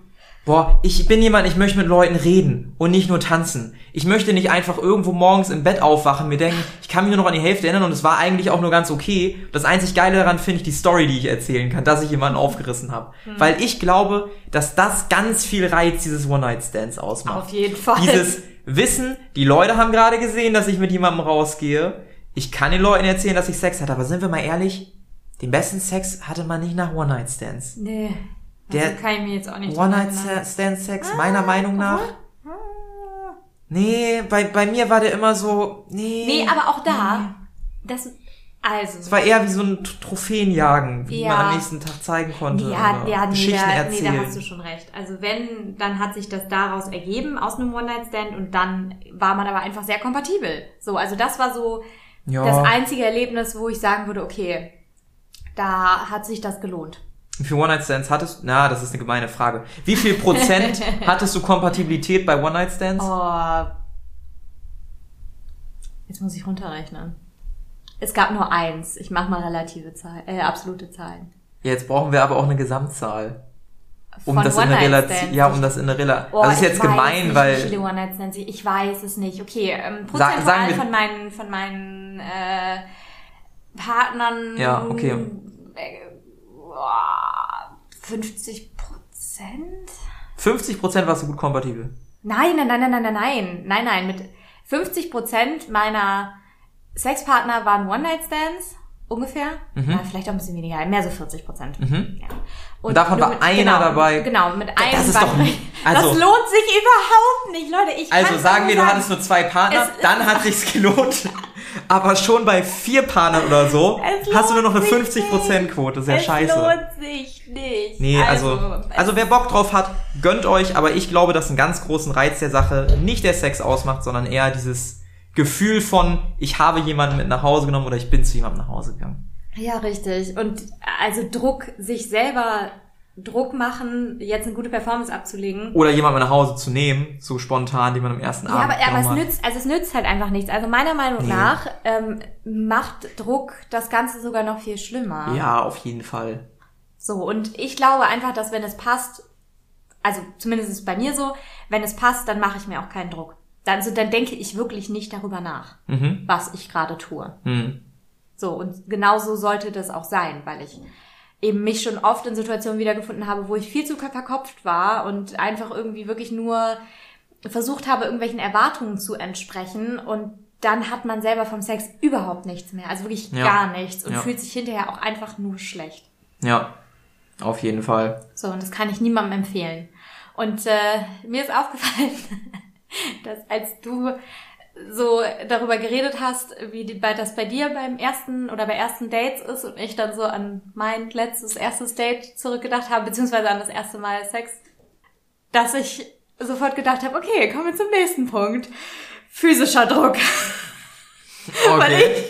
boah, ich bin jemand, ich möchte mit Leuten reden und nicht nur tanzen. Ich möchte nicht einfach irgendwo morgens im Bett aufwachen, mir denken, ich kann mich nur noch an die Hälfte erinnern und es war eigentlich auch nur ganz okay. Das einzig Geile daran finde ich die Story, die ich erzählen kann, dass ich jemanden aufgerissen habe. Hm. Weil ich glaube, dass das ganz viel Reiz dieses One-Night-Stands ausmacht. Auf jeden Fall. Dieses Wissen, die Leute haben gerade gesehen, dass ich mit jemandem rausgehe. Ich kann den Leuten erzählen, dass ich Sex hatte, aber sind wir mal ehrlich, den besten Sex hatte man nicht nach One-Night-Stands. Nee. Der also kann ich mir jetzt auch nicht. One-Night-Stand-Sex, meiner Meinung nach. Ah. Nee, bei, bei mir war der immer so, nee. Nee, aber auch da, das, also. Es war eher wie so ein Trophäenjagen, wie Ja. man am nächsten Tag zeigen konnte. Ja, ja, nee, Geschichten da, nee, erzählen. da hast du schon recht. Also wenn, dann hat sich das daraus ergeben aus einem One-Night-Stand und dann war man aber einfach sehr kompatibel. So, also das war so ja. das einzige Erlebnis, wo ich sagen würde, okay, da hat sich das gelohnt. Wie viel One-Night-Stands hattest du? Na, das ist eine gemeine Frage. Wie viel Prozent hattest du Kompatibilität bei One-Night-Stands? Oh. Jetzt muss ich runterrechnen. Es gab nur eins. Ich mache mal relative Zahlen, äh, absolute Zahlen. Jetzt brauchen wir aber auch eine Gesamtzahl. Von um das in der Relation, ja, um das in der Relation. Oh, also ist jetzt gemein, nicht, weil wie viele One Night ich weiß es nicht. Okay, ähm, prozentual wir, von meinen von meinen äh, Partnern. Ja, okay. Äh, oh, 50 Prozent. 50 Prozent warst du gut kompatibel. Nein, nein, nein, nein, nein, nein, nein, nein. Mit 50 Prozent meiner Sexpartner waren One-Night-Stands. Ungefähr. Ja, vielleicht auch ein bisschen weniger, mehr so 40 Prozent. Mhm. Ja. Und davon nur war einer dabei. Genau, mit einem. das ist doch nicht- also- das lohnt sich überhaupt nicht, Leute. Ich Also sagen wir, du hattest nur zwei Partner, Es- dann hat sich's gelohnt. Aber schon bei vier Partnern oder so hast du nur noch eine lohnt sich 50% Quote. Das ist ja es scheiße. lohnt sich nicht. Nee, also, also wer Bock drauf hat, gönnt euch, aber ich glaube, dass einen ganz großen Reiz der Sache nicht der Sex ausmacht, sondern eher dieses Gefühl von, ich habe jemanden mit nach Hause genommen oder ich bin zu jemandem nach Hause gegangen. Ja, richtig. Und also Druck, sich selber Druck machen, jetzt eine gute Performance abzulegen. Oder jemanden nach Hause zu nehmen, so spontan, die man am ersten Ja, Abend aber, aber es nützt, also es nützt halt einfach nichts. Also meiner Meinung Nee. nach ähm, macht Druck das Ganze sogar noch viel schlimmer. Ja, auf jeden Fall. So, und ich glaube einfach, dass wenn es passt, also zumindest ist es bei mir so, wenn es passt, dann mache ich mir auch keinen Druck. Dann, also, dann denke ich wirklich nicht darüber nach, Mhm. was ich gerade tue. Hm. So, und genauso sollte das auch sein, weil ich eben mich schon oft in Situationen wiedergefunden habe, wo ich viel zu verkopft war und einfach irgendwie wirklich nur versucht habe, irgendwelchen Erwartungen zu entsprechen und dann hat man selber vom Sex überhaupt nichts mehr, also wirklich Ja. gar nichts und Ja. fühlt sich hinterher auch einfach nur schlecht. Ja, auf jeden Fall. So, und das kann ich niemandem empfehlen. Und äh, mir ist aufgefallen, dass als du so darüber geredet hast, wie die, das bei dir beim ersten oder bei ersten Dates ist und ich dann so an mein letztes erstes Date zurückgedacht habe, beziehungsweise an das erste Mal Sex, dass ich sofort gedacht habe, okay, kommen wir zum nächsten Punkt. Physischer Druck. Weil Okay.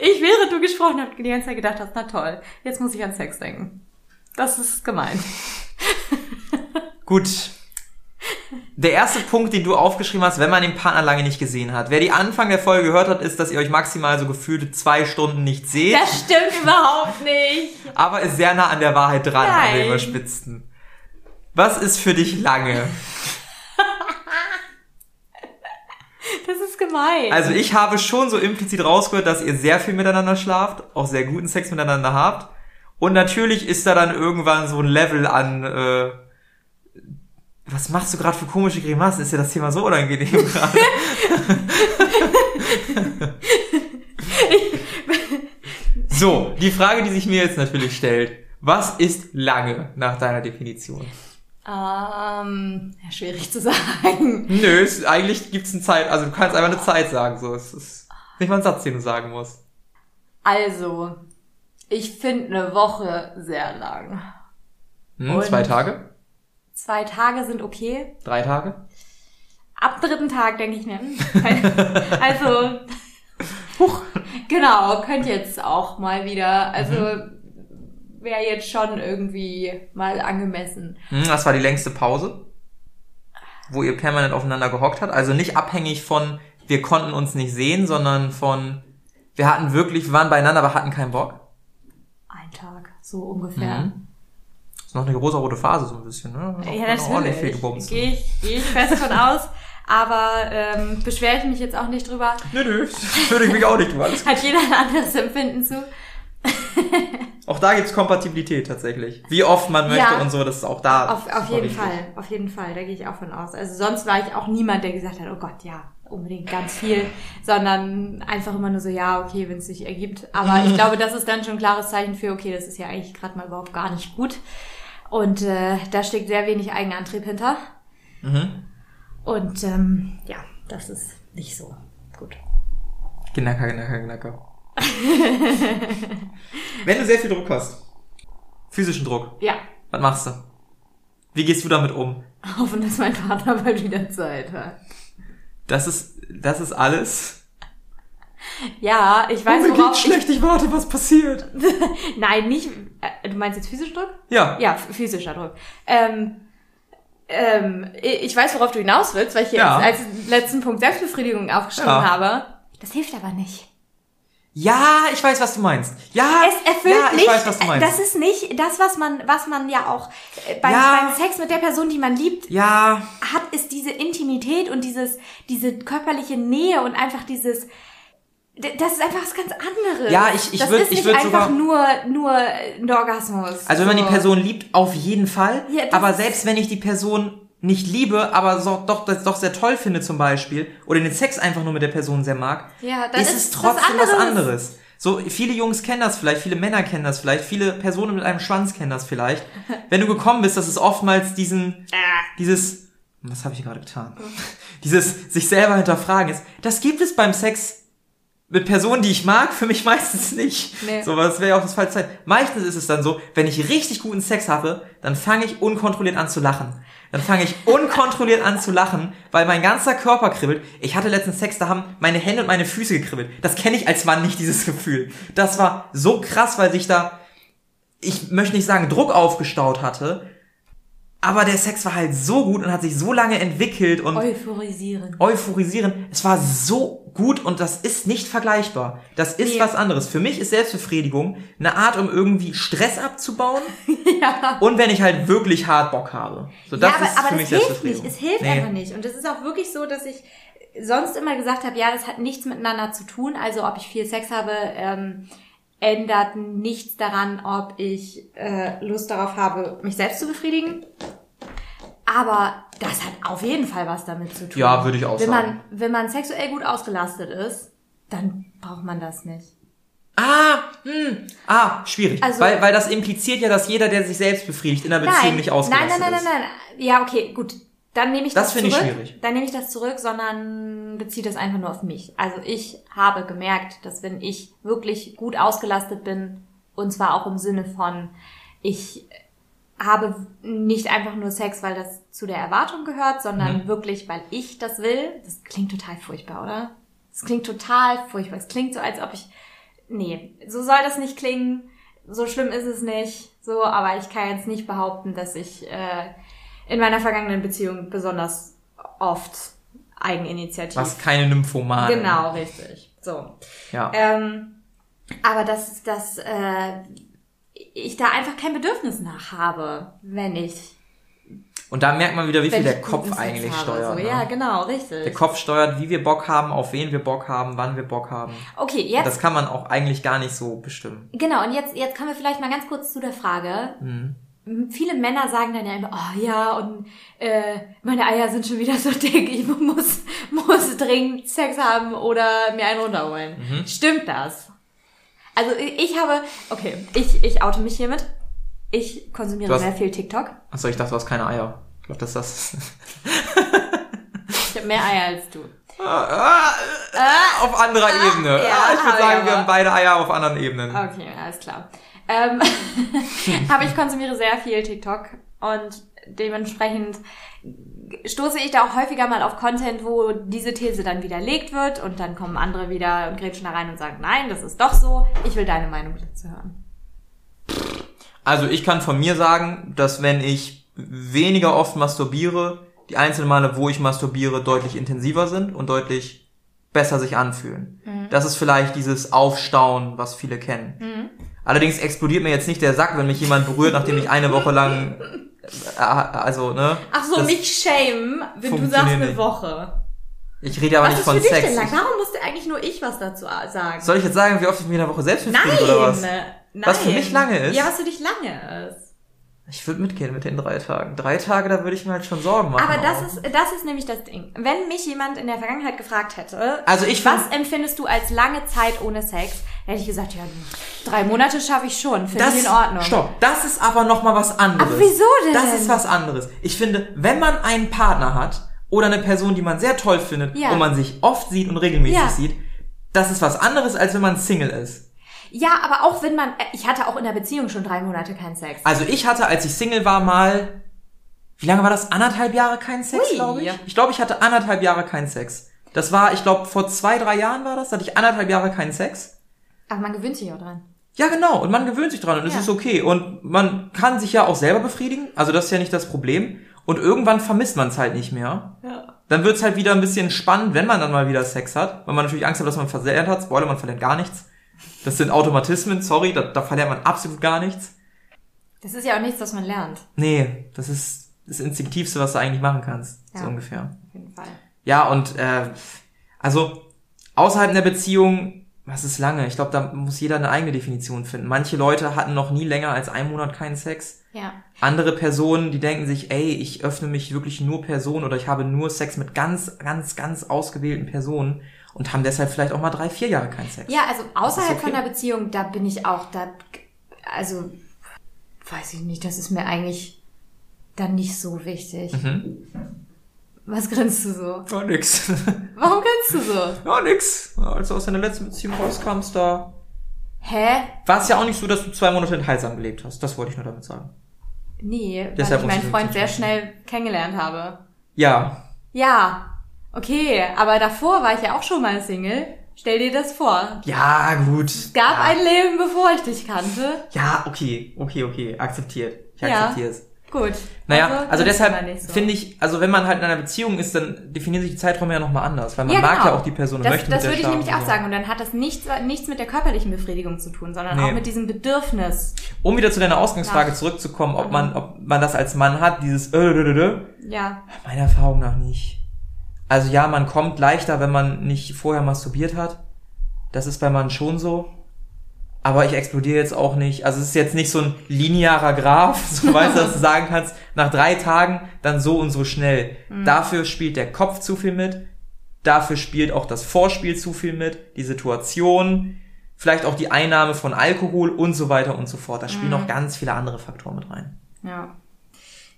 ich, ich während du gesprochen hast, die ganze Zeit gedacht hast, na toll, jetzt muss ich an Sex denken. Das ist gemein. Gut. Der erste Punkt, den du aufgeschrieben hast, wenn man den Partner lange nicht gesehen hat. Wer die Anfang der Folge gehört hat, ist, dass ihr euch maximal so gefühlte zwei Stunden nicht seht, Das stimmt überhaupt nicht. aber ist sehr nah an der Wahrheit dran, an Nein. den überspitzten. Was ist für dich lange? Das ist gemein. Also ich habe schon so implizit rausgehört, dass ihr sehr viel miteinander schlaft, auch sehr guten Sex miteinander habt. Und natürlich ist da dann irgendwann so ein Level an, äh, was machst du gerade für komische Grimassen? Ist dir das Thema so unangenehm gerade? so, die Frage, die sich mir jetzt natürlich stellt. Was ist lange nach deiner Definition? Ähm, ja, schwierig zu sagen. Nö, es, eigentlich gibt's eine Zeit, also du kannst einfach eine Zeit sagen, so. Es ist nicht mal ein Satz, den du sagen musst. Also, ich finde eine Woche sehr lang. Hm, Und- zwei Tage? Zwei Tage sind okay. Drei Tage? Ab dritten Tag denke ich mir, hm, also, Huch. genau, könnt jetzt auch mal wieder, also, wäre jetzt schon irgendwie mal angemessen. Hm, das war die längste Pause, wo ihr permanent aufeinander gehockt habt. Also nicht abhängig von, wir konnten uns nicht sehen, sondern von, wir hatten wirklich, wir waren beieinander, aber hatten keinen Bock. Ein Tag, so ungefähr. Mhm. Das ist noch eine große rote Phase so ein bisschen, ne? Auch Ja, noch ordentlich viel gebumst. Gehe ich, geh ich fest von aus. Aber ähm, beschwere ich mich jetzt auch nicht drüber. Nö, nö, das würde ich mich auch nicht. Alles- Hat jeder ein anderes Empfinden zu. Auch da gibt's Kompatibilität tatsächlich. Wie oft man möchte Ja. und so, das ist auch da. Auf, auf jeden wichtig. Fall, auf jeden Fall, da gehe ich auch von aus. Also sonst war ich auch niemand, der gesagt hat, oh Gott, ja, unbedingt ganz viel, sondern einfach immer nur so, ja, okay, wenn es sich ergibt. Aber ich glaube, das ist dann schon ein klares Zeichen für, okay, das ist ja eigentlich gerade mal überhaupt gar nicht gut. Und äh, da steckt sehr wenig Eigenantrieb hinter. Mhm. Und ähm, ja, das ist nicht so gut. Knacker, knacker, knacker. Wenn du sehr viel Druck hast, physischen Druck, Ja, was machst du? Wie gehst du damit um? hoffen, dass mein Partner bald wieder Zeit hat. Das ist, das ist alles. Ja, ich weiß, oh, mir worauf geht's schlecht, ich warte, was passiert. ich... Nein, nicht... Äh, du meinst jetzt physischen Druck? Ja. Ja, physischer Druck. Ähm, ähm, ich weiß, worauf du hinaus willst, weil ich hier Ja. als letzten Punkt Selbstbefriedigung aufgeschrieben Ja. habe. Das hilft aber nicht. Ja, ich weiß, was du meinst. Ja, Es erfüllt ja, ich nicht, weiß, was du meinst. das ist nicht das, was man, was man ja auch äh, beim, Ja. beim Sex mit der Person, die man liebt, ja, hat, ist diese Intimität und dieses, diese körperliche Nähe und einfach dieses, das ist einfach was ganz anderes. Ja, ich- ich das würd- ist ich nicht würd einfach sogar- nur, nur ein Orgasmus. also wenn man die So. Person liebt, auf jeden Fall. Ja, aber selbst wenn ich die Person nicht liebe, aber so, doch, das doch sehr toll finde zum Beispiel, oder den Sex einfach nur mit der Person sehr mag, Ja, dann ist, ist es was trotzdem was anderes. anderes. So, viele Jungs kennen das vielleicht, viele Männer kennen das vielleicht, viele Personen mit einem Schwanz kennen das vielleicht. Wenn du gekommen bist, das ist oftmals diesen, dieses, was habe ich gerade getan? Dieses sich selber hinterfragen ist, das gibt es beim Sex mit Personen, die ich mag, für mich meistens nicht. Nee. So, aber das wäre ja auch das falsche Zeit. Meistens ist es dann so, wenn ich richtig guten Sex habe, dann fange ich unkontrolliert an zu lachen. Dann fange ich unkontrolliert an zu lachen, weil mein ganzer Körper kribbelt. Ich hatte letztens Sex, da haben meine Hände und meine Füße gekribbelt. Das kenne ich als Mann nicht, dieses Gefühl. Das war so krass, weil sich da, ich möchte nicht sagen, Druck aufgestaut hatte, aber der Sex war halt so gut und hat sich so lange entwickelt und Euphorisieren. euphorisieren. Es war so gut und das ist nicht vergleichbar. Das ist Nee. was anderes. Für mich ist Selbstbefriedigung eine Art, um irgendwie Stress abzubauen. Ja. Und wenn ich halt wirklich hart Bock habe. So, das ja, aber, ist aber für mich hilft Selbstbefriedigung. nicht. Es hilft Nee. einfach nicht. Und es ist auch wirklich so, dass ich sonst immer gesagt habe, ja, das hat nichts miteinander zu tun. Also ob ich viel Sex habe, ähm, ändert nichts daran, ob ich äh, Lust darauf habe, mich selbst zu befriedigen. Aber das hat auf jeden Fall was damit zu tun. Ja, würde ich auch wenn sagen. Man, wenn man sexuell gut ausgelastet ist, dann braucht man das nicht. Ah, hm, ah, schwierig. Also- weil, weil das impliziert ja, dass jeder, der sich selbst befriedigt, in einer Beziehung Nein, nicht nein, ausgelastet nein, nein, ist. nein, nein. Ja, okay, gut. Dann nehme ich Das das, finde ich zurück. schwierig. Dann nehme ich das zurück, sondern beziehe das einfach nur auf mich. Also ich habe gemerkt, dass wenn ich wirklich gut ausgelastet bin, und zwar auch im Sinne von, ich habe nicht einfach nur Sex, weil das zu der Erwartung gehört, sondern Mhm. wirklich, weil ich das will. Das klingt total furchtbar, oder? Das klingt total furchtbar. Es klingt so, als ob ich, nee, so soll das nicht klingen. So schlimm ist es nicht. So, aber ich kann jetzt nicht behaupten, dass ich äh, in meiner vergangenen Beziehung besonders oft Eigeninitiativ. Was keine Nymphomane. Genau, richtig. So. Ja. Ähm, aber dass, dass äh, ich da einfach kein Bedürfnis nach habe, wenn ich, Und da merkt man wieder, wie viel der Kopf eigentlich habe. steuert. So, ne? Ja, genau, richtig. Der Kopf steuert, wie wir Bock haben, auf wen wir Bock haben, wann wir Bock haben. okay, Und jetzt das kann man auch eigentlich gar nicht so bestimmen. Genau, und jetzt, jetzt kommen wir vielleicht mal ganz kurz zu der Frage, Mhm. viele Männer sagen dann ja immer, oh ja, und äh, meine Eier sind schon wieder so dick, ich muss, muss dringend Sex haben oder mir einen runterholen. Mhm. Stimmt das? Also ich habe, okay, ich, ich oute mich hiermit. Ich konsumiere hast- sehr viel TikTok. Achso, ich dachte, du hast keine Eier. Ich glaube, das ist das. Ich habe mehr Eier als du. auf anderer Ebene. ja, Ah, ich würde ich sagen, aber. wir haben beide Eier auf anderen Ebenen. Okay, alles klar. Ähm, aber ich konsumiere sehr viel TikTok und dementsprechend stoße ich da auch häufiger mal auf Content, wo diese These dann widerlegt wird und dann kommen andere wieder und grätschen da rein und sagen, nein, das ist doch so. Ich will deine Meinung dazu hören. Also ich kann von mir sagen, dass wenn ich weniger oft masturbiere, die einzelnen Male, wo ich masturbiere, deutlich intensiver sind und deutlich besser sich anfühlen. Das ist vielleicht dieses Aufstauen, was viele kennen. Allerdings explodiert mir jetzt nicht der Sack, wenn mich jemand berührt, nachdem ich eine Woche lang, also ne. Ach so, das- nicht shame, wenn du sagst eine nicht. Woche. Ich rede aber Was nicht ist von für dich Sex. denn lang? Warum musste eigentlich nur ich was dazu sagen? soll ich jetzt sagen, wie oft ich mir in der Woche selbst nein, befriedige oder was? nein. Was für mich lange ist? Ja, was für dich lange ist. Ich würde mitgehen mit den drei Tagen. Drei Tage, da würde ich mir halt schon Sorgen machen. Aber das auch. ist, das ist nämlich das Ding. Wenn mich jemand in der Vergangenheit gefragt hätte, Also ich was find- empfindest du als lange Zeit ohne Sex, hätte ich gesagt, ja, drei Monate schaffe ich schon, finde Das, ich in Ordnung. Stopp, das ist aber noch mal was anderes. Aber wieso denn? Das ist was anderes. Ich finde, wenn man einen Partner hat oder eine Person, die man sehr toll findet Ja. und man sich oft sieht und regelmäßig Ja. sieht, das ist was anderes, als wenn man Single ist. Ja, aber auch wenn man, äh, ich hatte auch in der Beziehung schon drei Monate keinen Sex. Also ich hatte, als ich Single war, mal, wie lange war das? Anderthalb Jahre keinen Sex, Ui. glaube ich? Ich glaube, ich hatte anderthalb Jahre keinen Sex. Das war, ich glaube, vor zwei, drei Jahren war das, da hatte ich anderthalb Jahre keinen Sex. Aber man gewöhnt sich auch dran. Ja, genau. Und man gewöhnt sich dran und es Ja. ist okay. Und man kann sich ja auch selber befriedigen. Also das ist ja nicht das Problem. Und irgendwann vermisst man es halt nicht mehr. Ja. Dann wird's halt wieder ein bisschen spannend, wenn man dann mal wieder Sex hat. Weil man natürlich Angst hat, dass man verlernt hat. Spoiler, man verlernt gar nichts. Das sind Automatismen, sorry, da, da verlernt man absolut gar nichts. Das ist ja auch nichts, was man lernt. Nee, das ist das Instinktivste, was du eigentlich machen kannst. So Ja. ungefähr. Auf jeden Fall. Ja, und äh, also außerhalb der Beziehung, was ist lange? Ich glaube, da muss jeder eine eigene Definition finden. Manche Leute hatten noch nie länger als einen Monat keinen Sex. Ja. Andere Personen, die denken sich, ey, ich öffne mich wirklich nur Personen oder ich habe nur Sex mit ganz, ganz, ganz ausgewählten Personen und haben deshalb vielleicht auch mal drei, vier Jahre keinen Sex. Ja, also außerhalb okay. von der Beziehung, da bin ich auch, da, also, weiß ich nicht, das ist mir eigentlich dann nicht so wichtig. Mhm. Was grinst du so? Ja, nix. Warum grinst du so? ja, nix. Als du aus deiner letzten Beziehung rauskamst, da Hä? war es ja auch nicht so, dass du zwei Monate enthaltsam gelebt hast. Das wollte ich nur damit sagen. Nee, Deshalb weil ich meinen Freund sehr schnell kennengelernt habe. Ja, Ja, okay, aber davor war ich ja auch schon mal Single. Stell dir das vor. ja, gut. Es gab ja. ein Leben, bevor ich dich kannte. Ja, okay, okay, okay, akzeptiert. Ich Ja. akzeptiere es. Gut. Naja, also, du deshalb so. finde ich, also wenn man halt in einer Beziehung ist, dann definieren sich die Zeiträume ja nochmal anders, weil man Ja, mag genau. ja auch die Person und das, möchte Das mit würde ich nämlich auch so. sagen. Und dann hat das nichts, nichts mit der körperlichen Befriedigung zu tun, sondern Nee. auch mit diesem Bedürfnis. Um wieder zu deiner Ausgangsfrage Ja. zurückzukommen, ob man, ob man das als Mann hat, dieses äh, äh, äh, äh, Ja. meiner Erfahrung nach nicht. Also ja, man kommt leichter, wenn man nicht vorher masturbiert hat. Das ist bei Mann schon so. Aber ich explodiere jetzt auch nicht. Also es ist jetzt nicht so ein linearer Graph, so weißt du, dass du sagen kannst, nach drei Tagen dann so und so schnell. Dafür spielt der Kopf zu viel mit. Dafür spielt auch das Vorspiel zu viel mit. Die Situation. Vielleicht auch die Einnahme von Alkohol und so weiter und so fort. Da spielen noch ganz viele andere Faktoren mit rein. Ja.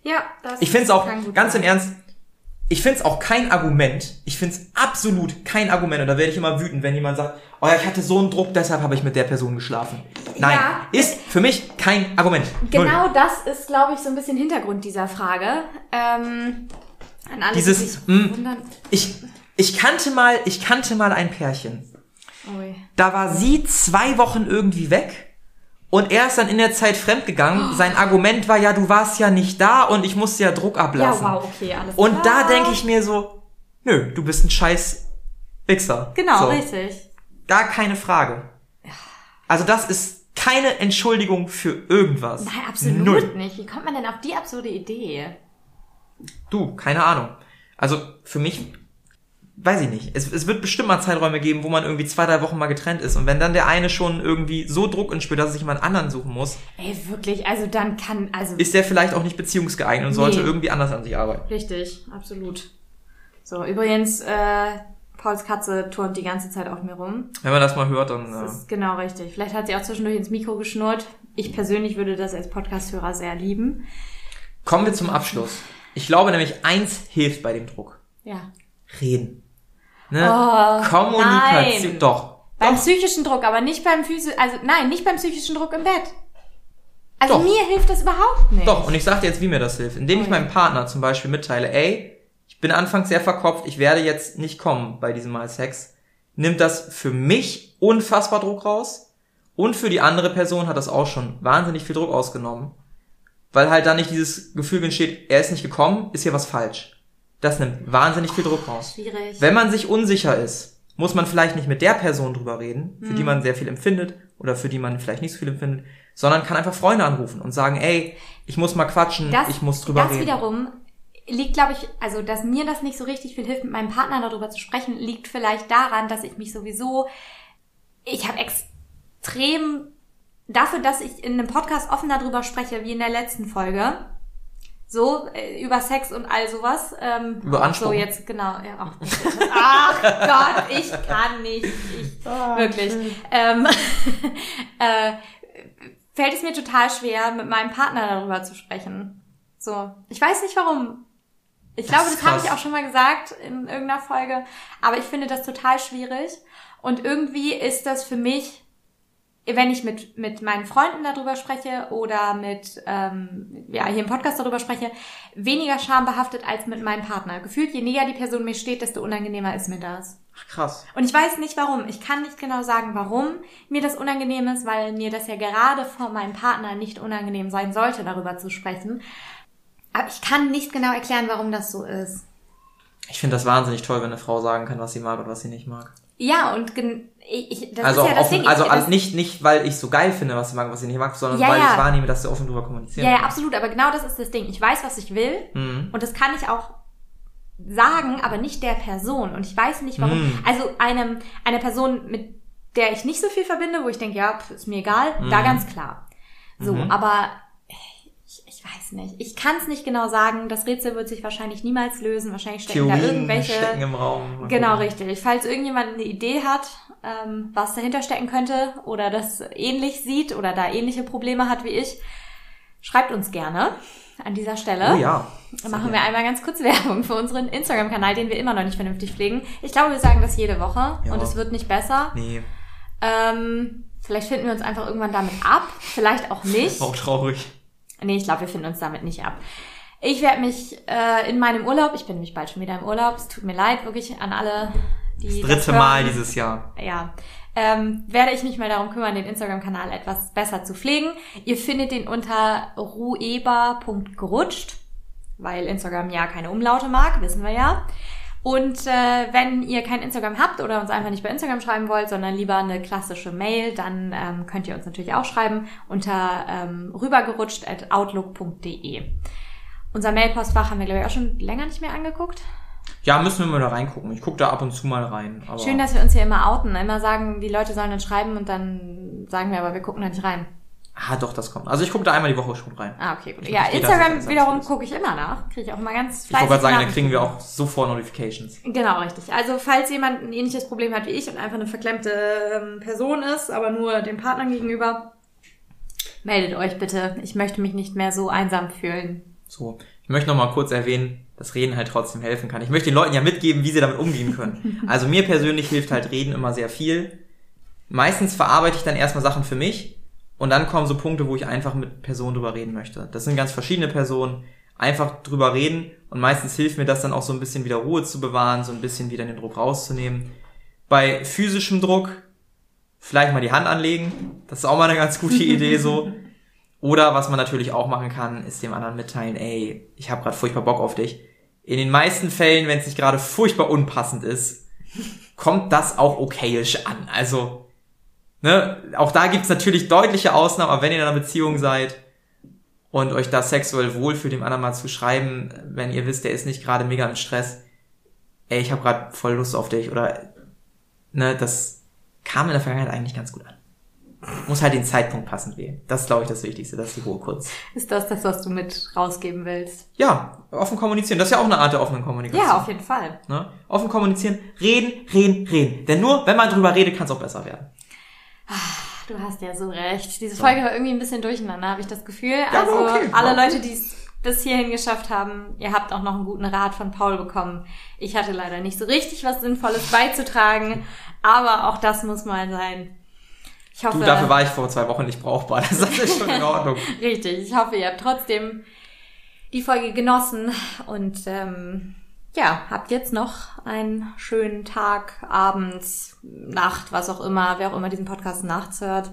Ja, das Ich finde es auch, ganz sein. im Ernst, ich finde es auch kein Argument. Ich finde es absolut kein Argument. Und da werde ich immer wütend, wenn jemand sagt, oh ja, ich hatte so einen Druck, deshalb habe ich mit der Person geschlafen. Nein, Ja. ist für mich kein Argument. Null. Genau das ist, glaube ich, so ein bisschen Hintergrund dieser Frage. Ähm, an alle, Dieses, die sich mm. Ich, ich kannte mal, ich kannte mal ein Pärchen. Ui. Da war sie zwei Wochen irgendwie weg. Und er ist dann in der Zeit fremdgegangen. Sein Argument war ja, du warst ja nicht da und ich musste ja Druck Ja, ablassen. wow, okay, alles Und klar. da denke ich mir so, nö, du bist ein scheiß Wichser. Genau, so. richtig. Gar keine Frage. Also das ist keine Entschuldigung für irgendwas. Nein, absolut Null. nicht. Wie kommt man denn auf die absurde Idee? Du, keine Ahnung. Also für mich, weiß ich nicht. Es, es wird bestimmt mal Zeiträume geben, wo man irgendwie zwei, drei Wochen mal getrennt ist. Und wenn dann der eine schon irgendwie so Druck entspürt, dass er sich mal einen anderen suchen muss, Ey, wirklich, also dann kann, also. ist der vielleicht auch nicht beziehungsgeeignet und sollte Nee. irgendwie anders an sich arbeiten. Richtig, absolut. So, übrigens, äh, Pauls Katze turnt die ganze Zeit auf mir rum. Wenn man das mal hört, dann. Das Äh, ist genau richtig. Vielleicht hat sie auch zwischendurch ins Mikro geschnurrt. Ich persönlich würde das als Podcast-Hörer sehr lieben. kommen wir zum Abschluss. Ich glaube nämlich, eins hilft bei dem Druck. Ja. Reden. Ne? Oh, Kommunikation. nein. Doch. Beim Doch. psychischen Druck, aber nicht beim physischen, also nein, nicht beim psychischen Druck im Bett. Also Doch. mir hilft das überhaupt nicht. Doch, und ich sag dir jetzt, wie mir das hilft. Indem ich Oh meinem Partner zum Beispiel mitteile, ey, ich bin anfangs sehr verkopft, ich werde jetzt nicht kommen bei diesem Mal Sex, nimmt das für mich unfassbar Druck raus und für die andere Person hat das auch schon wahnsinnig viel Druck ausgenommen. Weil halt dann nicht dieses Gefühl entsteht, er ist nicht gekommen, ist hier was falsch. Das nimmt wahnsinnig viel Druck raus. Schwierig. Wenn man sich unsicher ist, muss man vielleicht nicht mit der Person drüber reden, für die Hm. man sehr viel empfindet oder für die man vielleicht nicht so viel empfindet, sondern kann einfach Freunde anrufen und sagen, ey, ich muss mal quatschen, das, ich muss drüber das reden. wiederum liegt, glaube ich, also dass mir das nicht so richtig viel hilft, mit meinem Partner darüber zu sprechen, liegt vielleicht daran, dass ich mich sowieso, ich habe extrem dafür, dass ich in einem Podcast offen darüber spreche, wie in der letzten Folge, so äh, über Sex und all sowas. Ähm, Über So Anspruch. jetzt genau. Ja, ach, ach Gott, ich kann nicht, ich wirklich. Ähm, äh, fällt es mir total schwer, mit meinem Partner darüber zu sprechen. So, ich weiß nicht warum. Ich Das glaube, das habe ich auch schon mal gesagt in irgendeiner Folge, aber ich finde das total schwierig. Und irgendwie ist das für mich, wenn ich mit, mit meinen Freunden darüber spreche oder mit, ähm, ja, hier im Podcast darüber spreche, weniger schambehaftet als mit meinem Partner. Gefühlt, je näher die Person mir steht, desto unangenehmer ist mir das. Ach, krass. Und ich weiß nicht warum. Ich kann nicht genau sagen, warum mir das unangenehm ist, weil mir das ja gerade vor meinem Partner nicht unangenehm sein sollte, darüber zu sprechen. Aber ich kann nicht genau erklären, warum das so ist. Ich finde das wahnsinnig toll, wenn eine Frau sagen kann, was sie mag und was sie nicht mag. Ja, und ich, das also ist ja offen, Ding. also das, nicht, nicht, weil ich so geil finde, was sie mag was sie nicht mag, sondern Ja, weil ja. ich wahrnehme, dass sie offen drüber kommunizieren. ja, ja, absolut. Aber genau das ist das Ding. Ich weiß, was ich will. Mhm. Und das kann ich auch sagen, aber nicht der Person. Und ich weiß nicht warum. Mm. Also einem, einer Person, mit der ich nicht so viel verbinde, wo ich denke, ja, pf, ist mir egal, da Mm. ganz klar. So, Mhm. aber weiß nicht. Ich kann es nicht genau sagen. Das Rätsel wird sich wahrscheinlich niemals lösen. Wahrscheinlich stecken da Theorien irgendwelche. stecken im Raum. Genau, richtig. Falls irgendjemand eine Idee hat, ähm, was dahinter stecken könnte oder das ähnlich sieht oder da ähnliche Probleme hat wie ich, schreibt uns gerne an dieser Stelle. Oh ja. Dann machen wir einmal ganz kurz Werbung für unseren Instagram-Kanal, den wir immer noch nicht vernünftig pflegen. Ich glaube, wir sagen das jede Woche Ja. und es wird nicht besser. Nee, Ähm, vielleicht finden wir uns einfach irgendwann damit ab. Vielleicht auch nicht. auch traurig. Nee, ich glaube, wir finden uns damit nicht ab. Ich werde mich äh, in meinem Urlaub, ich bin nämlich bald schon wieder im Urlaub, es tut mir leid, wirklich an alle, die. Das das dritte Mal hören. dieses Jahr. Ja. Ähm, werde ich mich mal darum kümmern, den Instagram-Kanal etwas besser zu pflegen. Ihr findet den unter rueber.gerutscht, weil Instagram ja keine Umlaute mag, wissen wir ja. Und äh, wenn ihr kein Instagram habt oder uns einfach nicht bei Instagram schreiben wollt, sondern lieber eine klassische Mail, dann ähm, könnt ihr uns natürlich auch schreiben unter ähm, rübergerutscht.outlook.de. Unser Mailpostfach haben wir, glaube ich, auch schon länger nicht mehr angeguckt. Ja, müssen wir mal da reingucken. Ich gucke da ab und zu mal rein. Schön, dass wir uns hier immer outen, immer sagen, die Leute sollen dann schreiben und dann sagen wir aber, wir gucken da nicht rein. Ah, doch, das kommt. Also ich gucke da einmal die Woche schon rein. Ah, okay, gut. Ich- Ja, Instagram wiederum gucke ich immer nach. Kriege ich auch immer ganz Ich wollte fleißig gerade sagen, dann kriegen wir auch sofort Notifications. Genau, richtig. Also falls jemand ein ähnliches Problem hat wie ich und einfach eine verklemmte ähm, Person ist, aber nur dem Partner gegenüber, meldet euch bitte. Ich möchte mich nicht mehr so einsam fühlen. So, ich möchte noch mal kurz erwähnen, dass Reden halt trotzdem helfen kann. Ich möchte den Leuten ja mitgeben, wie sie damit umgehen können. Also mir persönlich hilft halt Reden immer sehr viel. Meistens verarbeite ich dann erstmal Sachen für mich und dann kommen so Punkte, wo ich einfach mit Personen drüber reden möchte. Das sind ganz verschiedene Personen. Einfach drüber reden und meistens hilft mir das dann auch so ein bisschen wieder Ruhe zu bewahren, so ein bisschen wieder den Druck rauszunehmen. Bei physischem Druck vielleicht mal die Hand anlegen. Das ist auch mal eine ganz gute Idee so. Oder was man natürlich auch machen kann, ist dem anderen mitteilen, ey, ich habe gerade furchtbar Bock auf dich. In den meisten Fällen, wenn es nicht gerade furchtbar unpassend ist, kommt das auch okayisch an. Also, ne, auch da gibt's natürlich deutliche Ausnahmen, aber wenn ihr in einer Beziehung seid und euch da sexuell wohlfühlt, dem anderen mal zu schreiben, wenn ihr wisst, der ist nicht gerade mega im Stress, ey, ich habe gerade voll Lust auf dich oder ne, das kam in der Vergangenheit eigentlich ganz gut an. Muss halt den Zeitpunkt passend wählen. Das ist, glaube ich, das Wichtigste, das ist die hohe Kunst. Ist das das, was du mit rausgeben willst? Ja, offen kommunizieren. Das ist ja auch eine Art der offenen Kommunikation. Ja, auf jeden Fall. Ne? Offen kommunizieren, reden, reden, reden. Denn nur, wenn man drüber redet, kann es auch besser werden. Du hast ja so recht. Diese Folge war irgendwie ein bisschen durcheinander, habe ich das Gefühl. Ja, also okay. alle. Leute, die es bis hierhin geschafft haben, ihr habt auch noch einen guten Rat von Paul bekommen. Ich hatte leider nicht so richtig was Sinnvolles beizutragen, aber auch das muss mal sein. Ich hoffe, Du, dafür war ich vor zwei Wochen nicht brauchbar. Das ist schon in Ordnung. richtig. Ich hoffe, ihr habt trotzdem die Folge genossen und ähm, ja, habt jetzt noch einen schönen Tag, abends, Nacht, was auch immer, wer auch immer diesen Podcast nachts hört.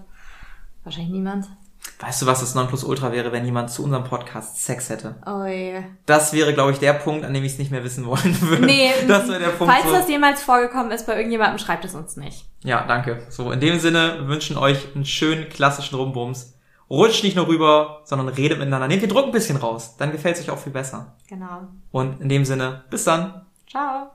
Wahrscheinlich niemand. Weißt du, was das Nonplusultra wäre, wenn jemand zu unserem Podcast Sex hätte? Oh je. Das wäre, glaube ich, der Punkt, an dem ich es nicht mehr wissen wollen würde. Nee, das wäre der Punkt. falls so. das jemals vorgekommen ist bei irgendjemandem, schreibt es uns nicht. Ja, danke. So, in dem Sinne wir wünschen euch einen schönen klassischen Rumbums. Rutscht nicht nur rüber, sondern redet miteinander. Nehmt den Druck ein bisschen raus. Dann gefällt es euch auch viel besser. Genau. Und in dem Sinne, bis dann. Ciao.